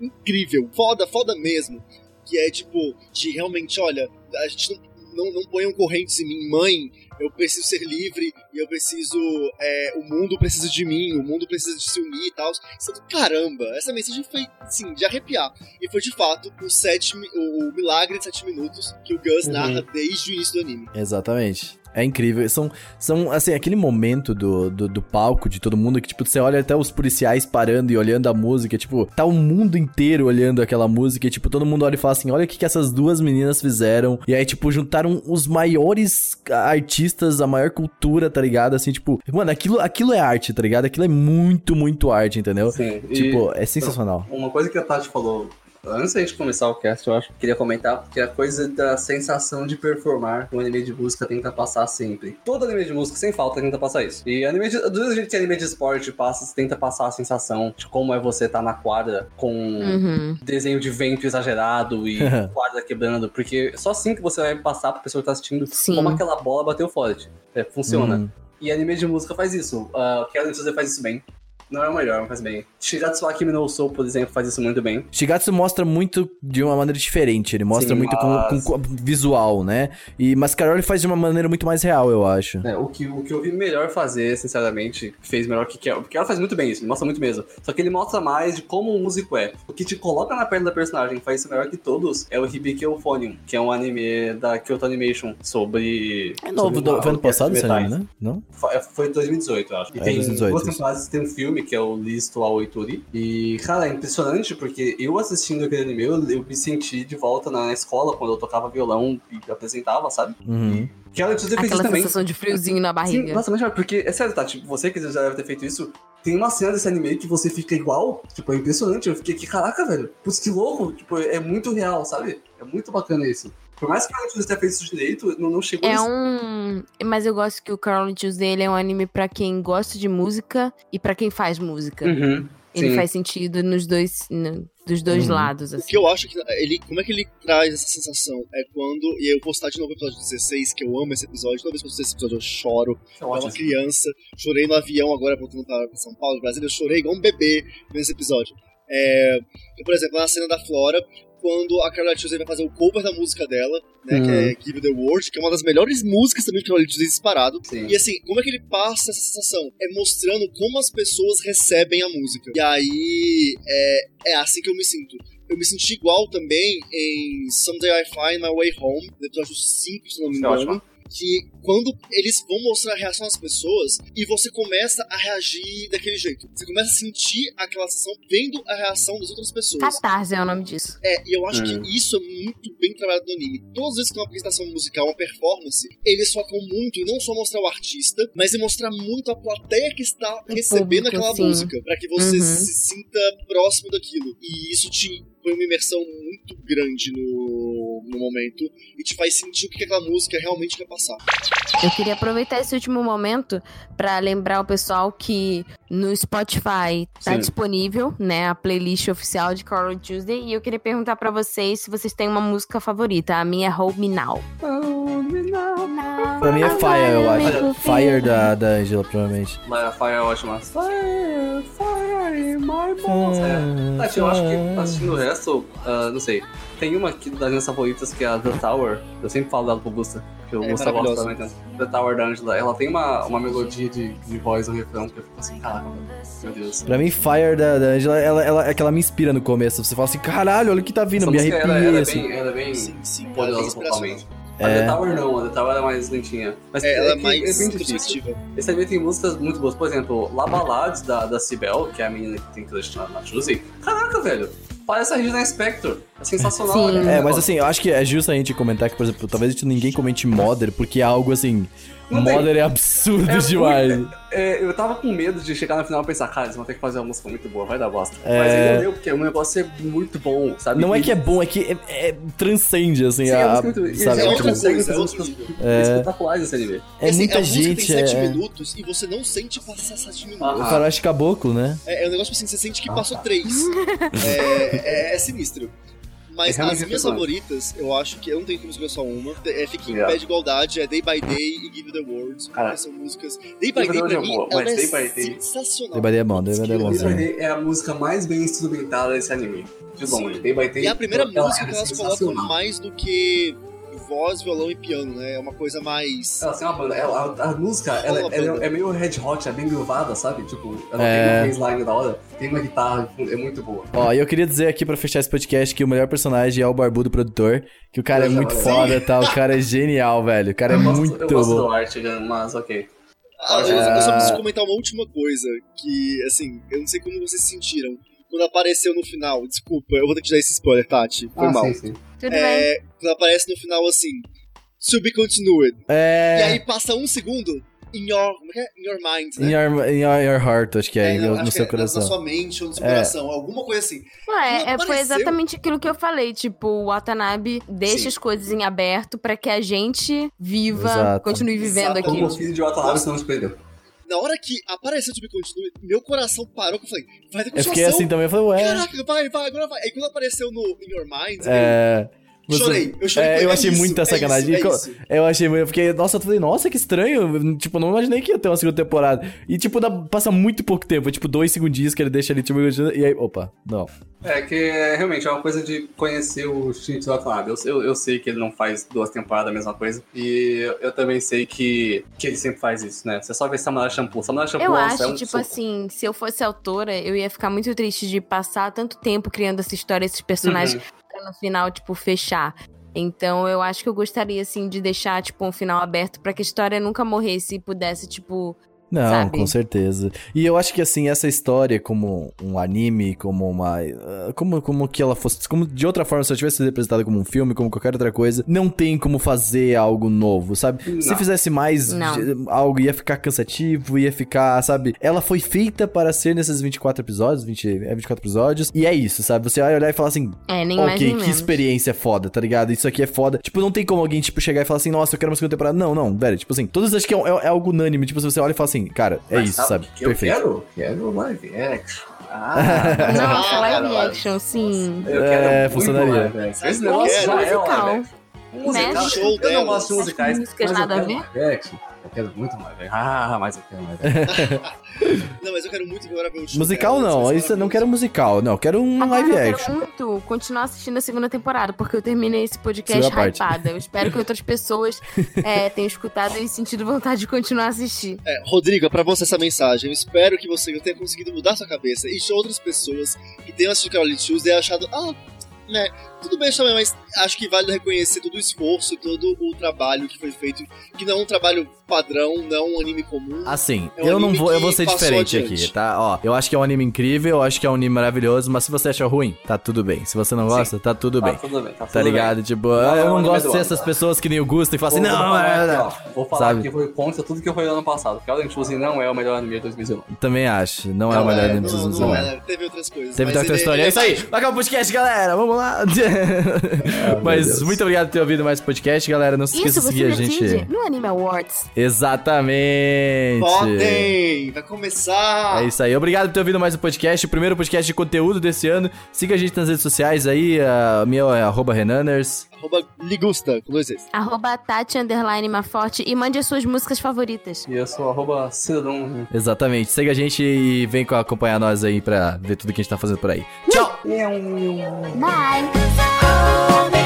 incrível, foda, foda mesmo, que é tipo, de realmente, olha, a gente não, não, não ponham correntes em mim, mãe, eu preciso ser livre e eu preciso, é, o mundo precisa de mim, o mundo precisa de se unir e tal. Isso é do caramba, essa mensagem foi, sim, de arrepiar. E foi de fato o, sete, o, o milagre de sete minutos que o Gus Uhum. narra desde o início do anime. Exatamente. É incrível. São, são assim, aquele momento do, do, do palco de todo mundo que, tipo, você olha até os policiais parando e olhando a música. Tipo, tá o mundo inteiro olhando aquela música. E, tipo, todo mundo olha e fala assim: olha o que, que essas duas meninas fizeram. E aí, tipo, juntaram os maiores artistas, a maior cultura, tá ligado? Assim, tipo, mano, aquilo, aquilo é arte, tá ligado? Aquilo é muito, muito arte, entendeu? Sim, e Tipo, é sensacional. uma coisa que a Tati falou antes da gente começar o cast, eu acho que queria comentar, que é a coisa da sensação de performar que um anime de música tenta passar sempre. Todo anime de música, sem falta, tenta passar isso. E anime de, do jeito que anime de esporte passa, tenta passar a sensação de como é você estar na quadra com Uhum. desenho de vento exagerado e quadra quebrando, porque só assim que você vai passar pra pessoa que tá assistindo Sim. como aquela bola bateu forte. É, funciona. Uhum. E anime de música faz isso. Uh, Kellen Suzy faz isso bem. Não é o melhor, mas bem. Shigatsu Akimi no Soul, por exemplo, faz isso muito bem. Shigatsu mostra muito de uma maneira diferente. Ele mostra Sim, muito com- mas- com, com visual, né? E Mascaroli faz de uma maneira muito mais real, eu acho. É, o, que, o que eu vi melhor fazer, sinceramente, fez melhor que Kel. Porque ela faz muito bem isso, ele mostra muito mesmo. Só que ele mostra mais de como um músico é. O que te coloca na pele da personagem faz isso melhor que todos é o Hibiki Euphonium, que é um anime da Kyoto Animation sobre. É novo, sobre do, foi ano passado esse anime, né? Não? Foi- Foi 2018, eu acho. E É, tem 2018, duas temporadas, tem um filme que é o Listo ao Oituri. E, cara, é impressionante porque eu assistindo aquele anime, eu, eu me senti de volta na escola quando eu tocava violão e apresentava, sabe? Uhum. Que ela isso Aquela também. sensação de friozinho na Sim, barriga. nossa, mas porque, é sério, tá? Tipo, você que já deve ter feito isso, tem uma cena desse anime que você fica igual, tipo, é impressionante. Eu fiquei aqui, caraca, velho, putz, que louco, tipo, é muito real, sabe? É muito bacana isso. Por mais que a Netflix tenha feito isso direito, não, não chegou É nesse- um. Mas eu gosto que o Carol Tuesday ele é um anime pra quem gosta de música e pra quem faz música. Uhum, Ele sim. faz sentido nos dois, no- dos dois Uhum. lados, O assim. que eu acho que ele. Como é que ele traz essa sensação? É quando. E eu vou postar de novo o episódio 16, que eu amo esse episódio. Toda vez que eu assisto esse episódio eu choro. É Eu era ótimo. uma criança. Chorei no avião agora voltando pra São Paulo, Brasília. Eu chorei igual um bebê nesse episódio. É, por exemplo, na cena da Flora, quando a Carla Tuesday vai fazer o cover da música dela, né? Que é Give the World, que é uma das melhores músicas também de Carla Tuesday disparado. Sim. E assim, como é que ele passa essa sensação? É mostrando como as pessoas recebem a música. E aí, é, é assim que eu me sinto. Eu me senti igual também em Someday I Find My Way Home, no episódio 5, se não me É engano. Que quando eles vão mostrar a reação das pessoas e você começa a reagir daquele jeito. Você começa a sentir aquela sensação vendo a reação das outras pessoas. Catarse é o nome disso. É, e eu acho Hum. que isso é muito bem trabalhado no anime. Todas as vezes que tem uma apresentação musical, uma performance, eles focam muito em não só mostrar o artista, mas em mostrar muito a plateia que está O recebendo público, aquela sim. música, pra que você Uhum. se sinta próximo daquilo. E isso te põe uma imersão muito grande no, no momento e te faz sentir o que aquela música realmente quer passar. Eu queria aproveitar esse último momento pra lembrar o pessoal que no Spotify tá Sim. disponível, né, a playlist oficial de Coral Tuesday e eu queria perguntar pra vocês se vocês têm uma música favorita. A minha é Hold Me Now. Pra mim é Fire, eu acho. Fire da, da Angela, provavelmente. Mas Fire é ótima. Fire, fire in my Hum, Tati, eu acho que assistindo o resto, ah, não sei. Tem uma aqui das minhas favoritas que é a The Tower. Eu sempre falo dela pro Gusta, que o É Gusta gosta também. tanto. The Tower da Angela. Ela tem uma, uma melodia de, de voz no refrão que eu fico assim, caraca, meu Deus. Pra mim, Fire da, da Angela, ela, ela, é que ela me inspira no começo. Você fala assim, caralho, olha o que tá vindo, Essa me música, ela, ela é assim. bem, ela é bem Sim, sim, é poderosa totalmente. A The Tower não, a The Tower é mais lentinha. Mas É, ela é que mais é bem difícil. Esse anime tem músicas muito boas. Por exemplo, La Ballades da, da Cibel, que é a menina que tem crush na, na. Caraca, velho. Parece a Regina Spector. É sensacional. Sim. né? É, mas assim, eu acho que é justo a gente comentar que, por exemplo, talvez a gente ninguém comente Mother, porque é algo assim. Mother é absurdo É demais. É, eu tava com medo de chegar no final e pensar, cara, eles vão ter que fazer uma música muito boa, vai dar bosta. É. Mas não deu, porque o negócio é muito bom, sabe? Não é E- que é bom, é que é, é- transcende, assim, Sim, é a. música muito... sabe, eles outra tipo, conseguem fazer é músicas espetaculares esse anime. é Assim, muita a música gente. tem 7 É, minutos e você não sente passar 7 minutos. Aham. o faroeste caboclo, né? É, é um negócio assim, você sente que Ah, passou tá. 3. é, é, é sinistro. Mas É as minhas favoritas, eu acho que eu não tenho como escolher só uma. É Fique em Yeah. Pé de Igualdade, é Day by Day e Give the Words. Cara, são músicas. Day by Day, pra é mim, boa, ela é Day by Day- sensacional. Day by Day é bom, Day by Day é Day bonzinho. by Day é a música mais bem instrumentada desse anime. De longe. Day by Day. E é a primeira ela música é que elas colocam mais do que voz, violão e piano, né? É uma coisa mais. Ela tem uma banda, ela, a, a música ela, Uma ela banda. é meio red hot, é bem gruvada, sabe? Tipo, ela É. tem uma baseline da hora, tem uma guitarra, é muito boa. Ó, e eu queria dizer aqui pra fechar esse podcast que o melhor personagem é o Barbudo Produtor, que o cara é Eu já muito falei. foda, tá? O cara é genial, velho. O cara é eu gosto, muito eu gosto bom. do arte, mas ok. Ah, eu, eu só É. preciso comentar uma última coisa, que, assim, eu não sei como vocês se sentiram. Quando apareceu no final, desculpa, eu vou ter que te dar esse spoiler, Tati. Foi ah, mal. sim, sim. Tudo bem. É, quando aparece no final assim, to be continued. E É. aí passa um segundo, in your, como é é? In your mind, In né? your, in your, your heart, acho que é, não, no, acho no que seu é na- coração. Na sua mente ou no seu É. coração, alguma coisa assim. Ué, Não é, foi exatamente aquilo que eu falei. Tipo, o Watanabe deixa Sim. as coisas em aberto pra que a gente viva, Exato. continue vivendo Exato. Como aquilo. o filho de Watanabe, você não se perdeu. Na hora que apareceu to be continued, meu coração parou, que eu falei, vai ter Eu fiquei continuação. assim também, eu falei, ué. Caraca, vai, vai, agora vai. Aí quando apareceu no In Your Mind, É. eu você- chorei. Eu chorei. É, eu achei isso, muita é sacanagem. isso, é co- isso. Eu achei muito. Eu fiquei, nossa, eu falei, nossa, que estranho. Tipo, não imaginei que ia ter uma segunda temporada. E, tipo, dá, passa muito pouco tempo. Tipo, dois segundinhos que ele deixa ali, tipo, e aí, opa, não. É que é, realmente é uma coisa de conhecer o Shinichi Watanabe. Eu, eu, eu sei que ele não faz duas temporadas a mesma coisa. E eu, eu também sei que, que ele sempre faz isso, né? Você só vê Samurai Shampoo. Samurai Shampoo Eu é um- acho, é um tipo soco. assim, se eu fosse autora, eu ia ficar muito triste de passar tanto tempo criando essa história, esses personagens, Uhum. No final, tipo, fechar. Então eu acho que eu gostaria, assim, de deixar, tipo, um final aberto pra que a história nunca morresse e pudesse, tipo. Não, Sabe? com certeza. E eu acho que assim, essa história como um anime, como uma. ah, Como, como que ela fosse. Como de outra forma, se ela tivesse sido representada como um filme, como qualquer outra coisa, não tem como fazer algo novo, sabe? Se Não. fizesse mais Não. algo, ia ficar cansativo, ia ficar, sabe? Ela foi feita para ser nesses 24 episódios, 20, é 24 episódios, e é isso, sabe? Você vai olhar e falar assim, É, nem mais ok, nem que menos. experiência foda, tá ligado? Isso aqui é foda. Tipo, não tem como alguém, tipo, chegar e falar assim, nossa, eu quero uma segunda temporada. Não, não, velho. Tipo assim, todos acho que é, é- é algo unânime. Tipo, se você olha e fala assim, cara, é Mas isso, sabe? o que Eu Perfeito. quero, quero live action. Ah, Nossa, live action, sim. Eu É, quero muito funcionaria. live action. Sabe quero? já é Musical. Action. Um musical. Show Eu não gosto de musicais, Músicas mas nada eu a action. Eu quero muito live action. Ah, mas eu quero action. Não, mas eu quero muito agora ver o show Musical não, isso eu não quero musical, não, eu quero um Agora live eu quero action. muito continuar assistindo a segunda temporada, porque eu terminei esse podcast Segunda parte. hypada. Eu espero que outras pessoas é, tenham escutado e sentido vontade de continuar a assistir. É, Rodrigo, é pra você essa mensagem. Eu espero que você tenha conseguido mudar sua cabeça e de outras pessoas que tenham assistido Caroline Tuesday e achado, ah, né, tudo bem também, mas acho que vale reconhecer todo o esforço e todo o trabalho que foi feito, que não é um trabalho padrão, não é um anime comum. Assim, É um eu não vou, eu vou ser diferente adiante. aqui, tá? Ó, eu acho que é um anime incrível, eu acho que é um anime maravilhoso, mas se você acha ruim, tá tudo bem. Se você não gosta, tá tudo Tá bem. tudo bem, tá, Tá tudo ligado? bem. Tipo, Não, eu é um não gosto de ser essas pessoas que nem o Gusto e falam assim, não, vou falar é, aqui, não. ó, Vou falar Sabe? que foi contra tudo que foi ano passado. Porque Orange Fuzzy não é o melhor anime de 2019. Também acho, não é o melhor anime não, anos não, 90. é, teve outras coisas. Teve outra história. É isso aí. Vai acabar o podcast, galera. Vamos lá. Mas muito obrigado por ter ouvido mais podcast, galera. Não se esqueça de seguir a gente. no Anime Awards. Exatamente. Podem! Vai começar! É isso aí. Obrigado por ter ouvido mais um podcast, o primeiro podcast de conteúdo desse ano. Siga a gente nas redes sociais aí. A minha é arroba Renaners. Arroba Ligusta, com dois Cs. Arroba Tati Underline Maforte e mande as suas músicas favoritas. E eu sou arroba Cidadão. Exatamente. Siga a gente e vem co- acompanhar nós aí pra ver tudo que a gente tá fazendo por aí. Tchau! Bye! Mommy.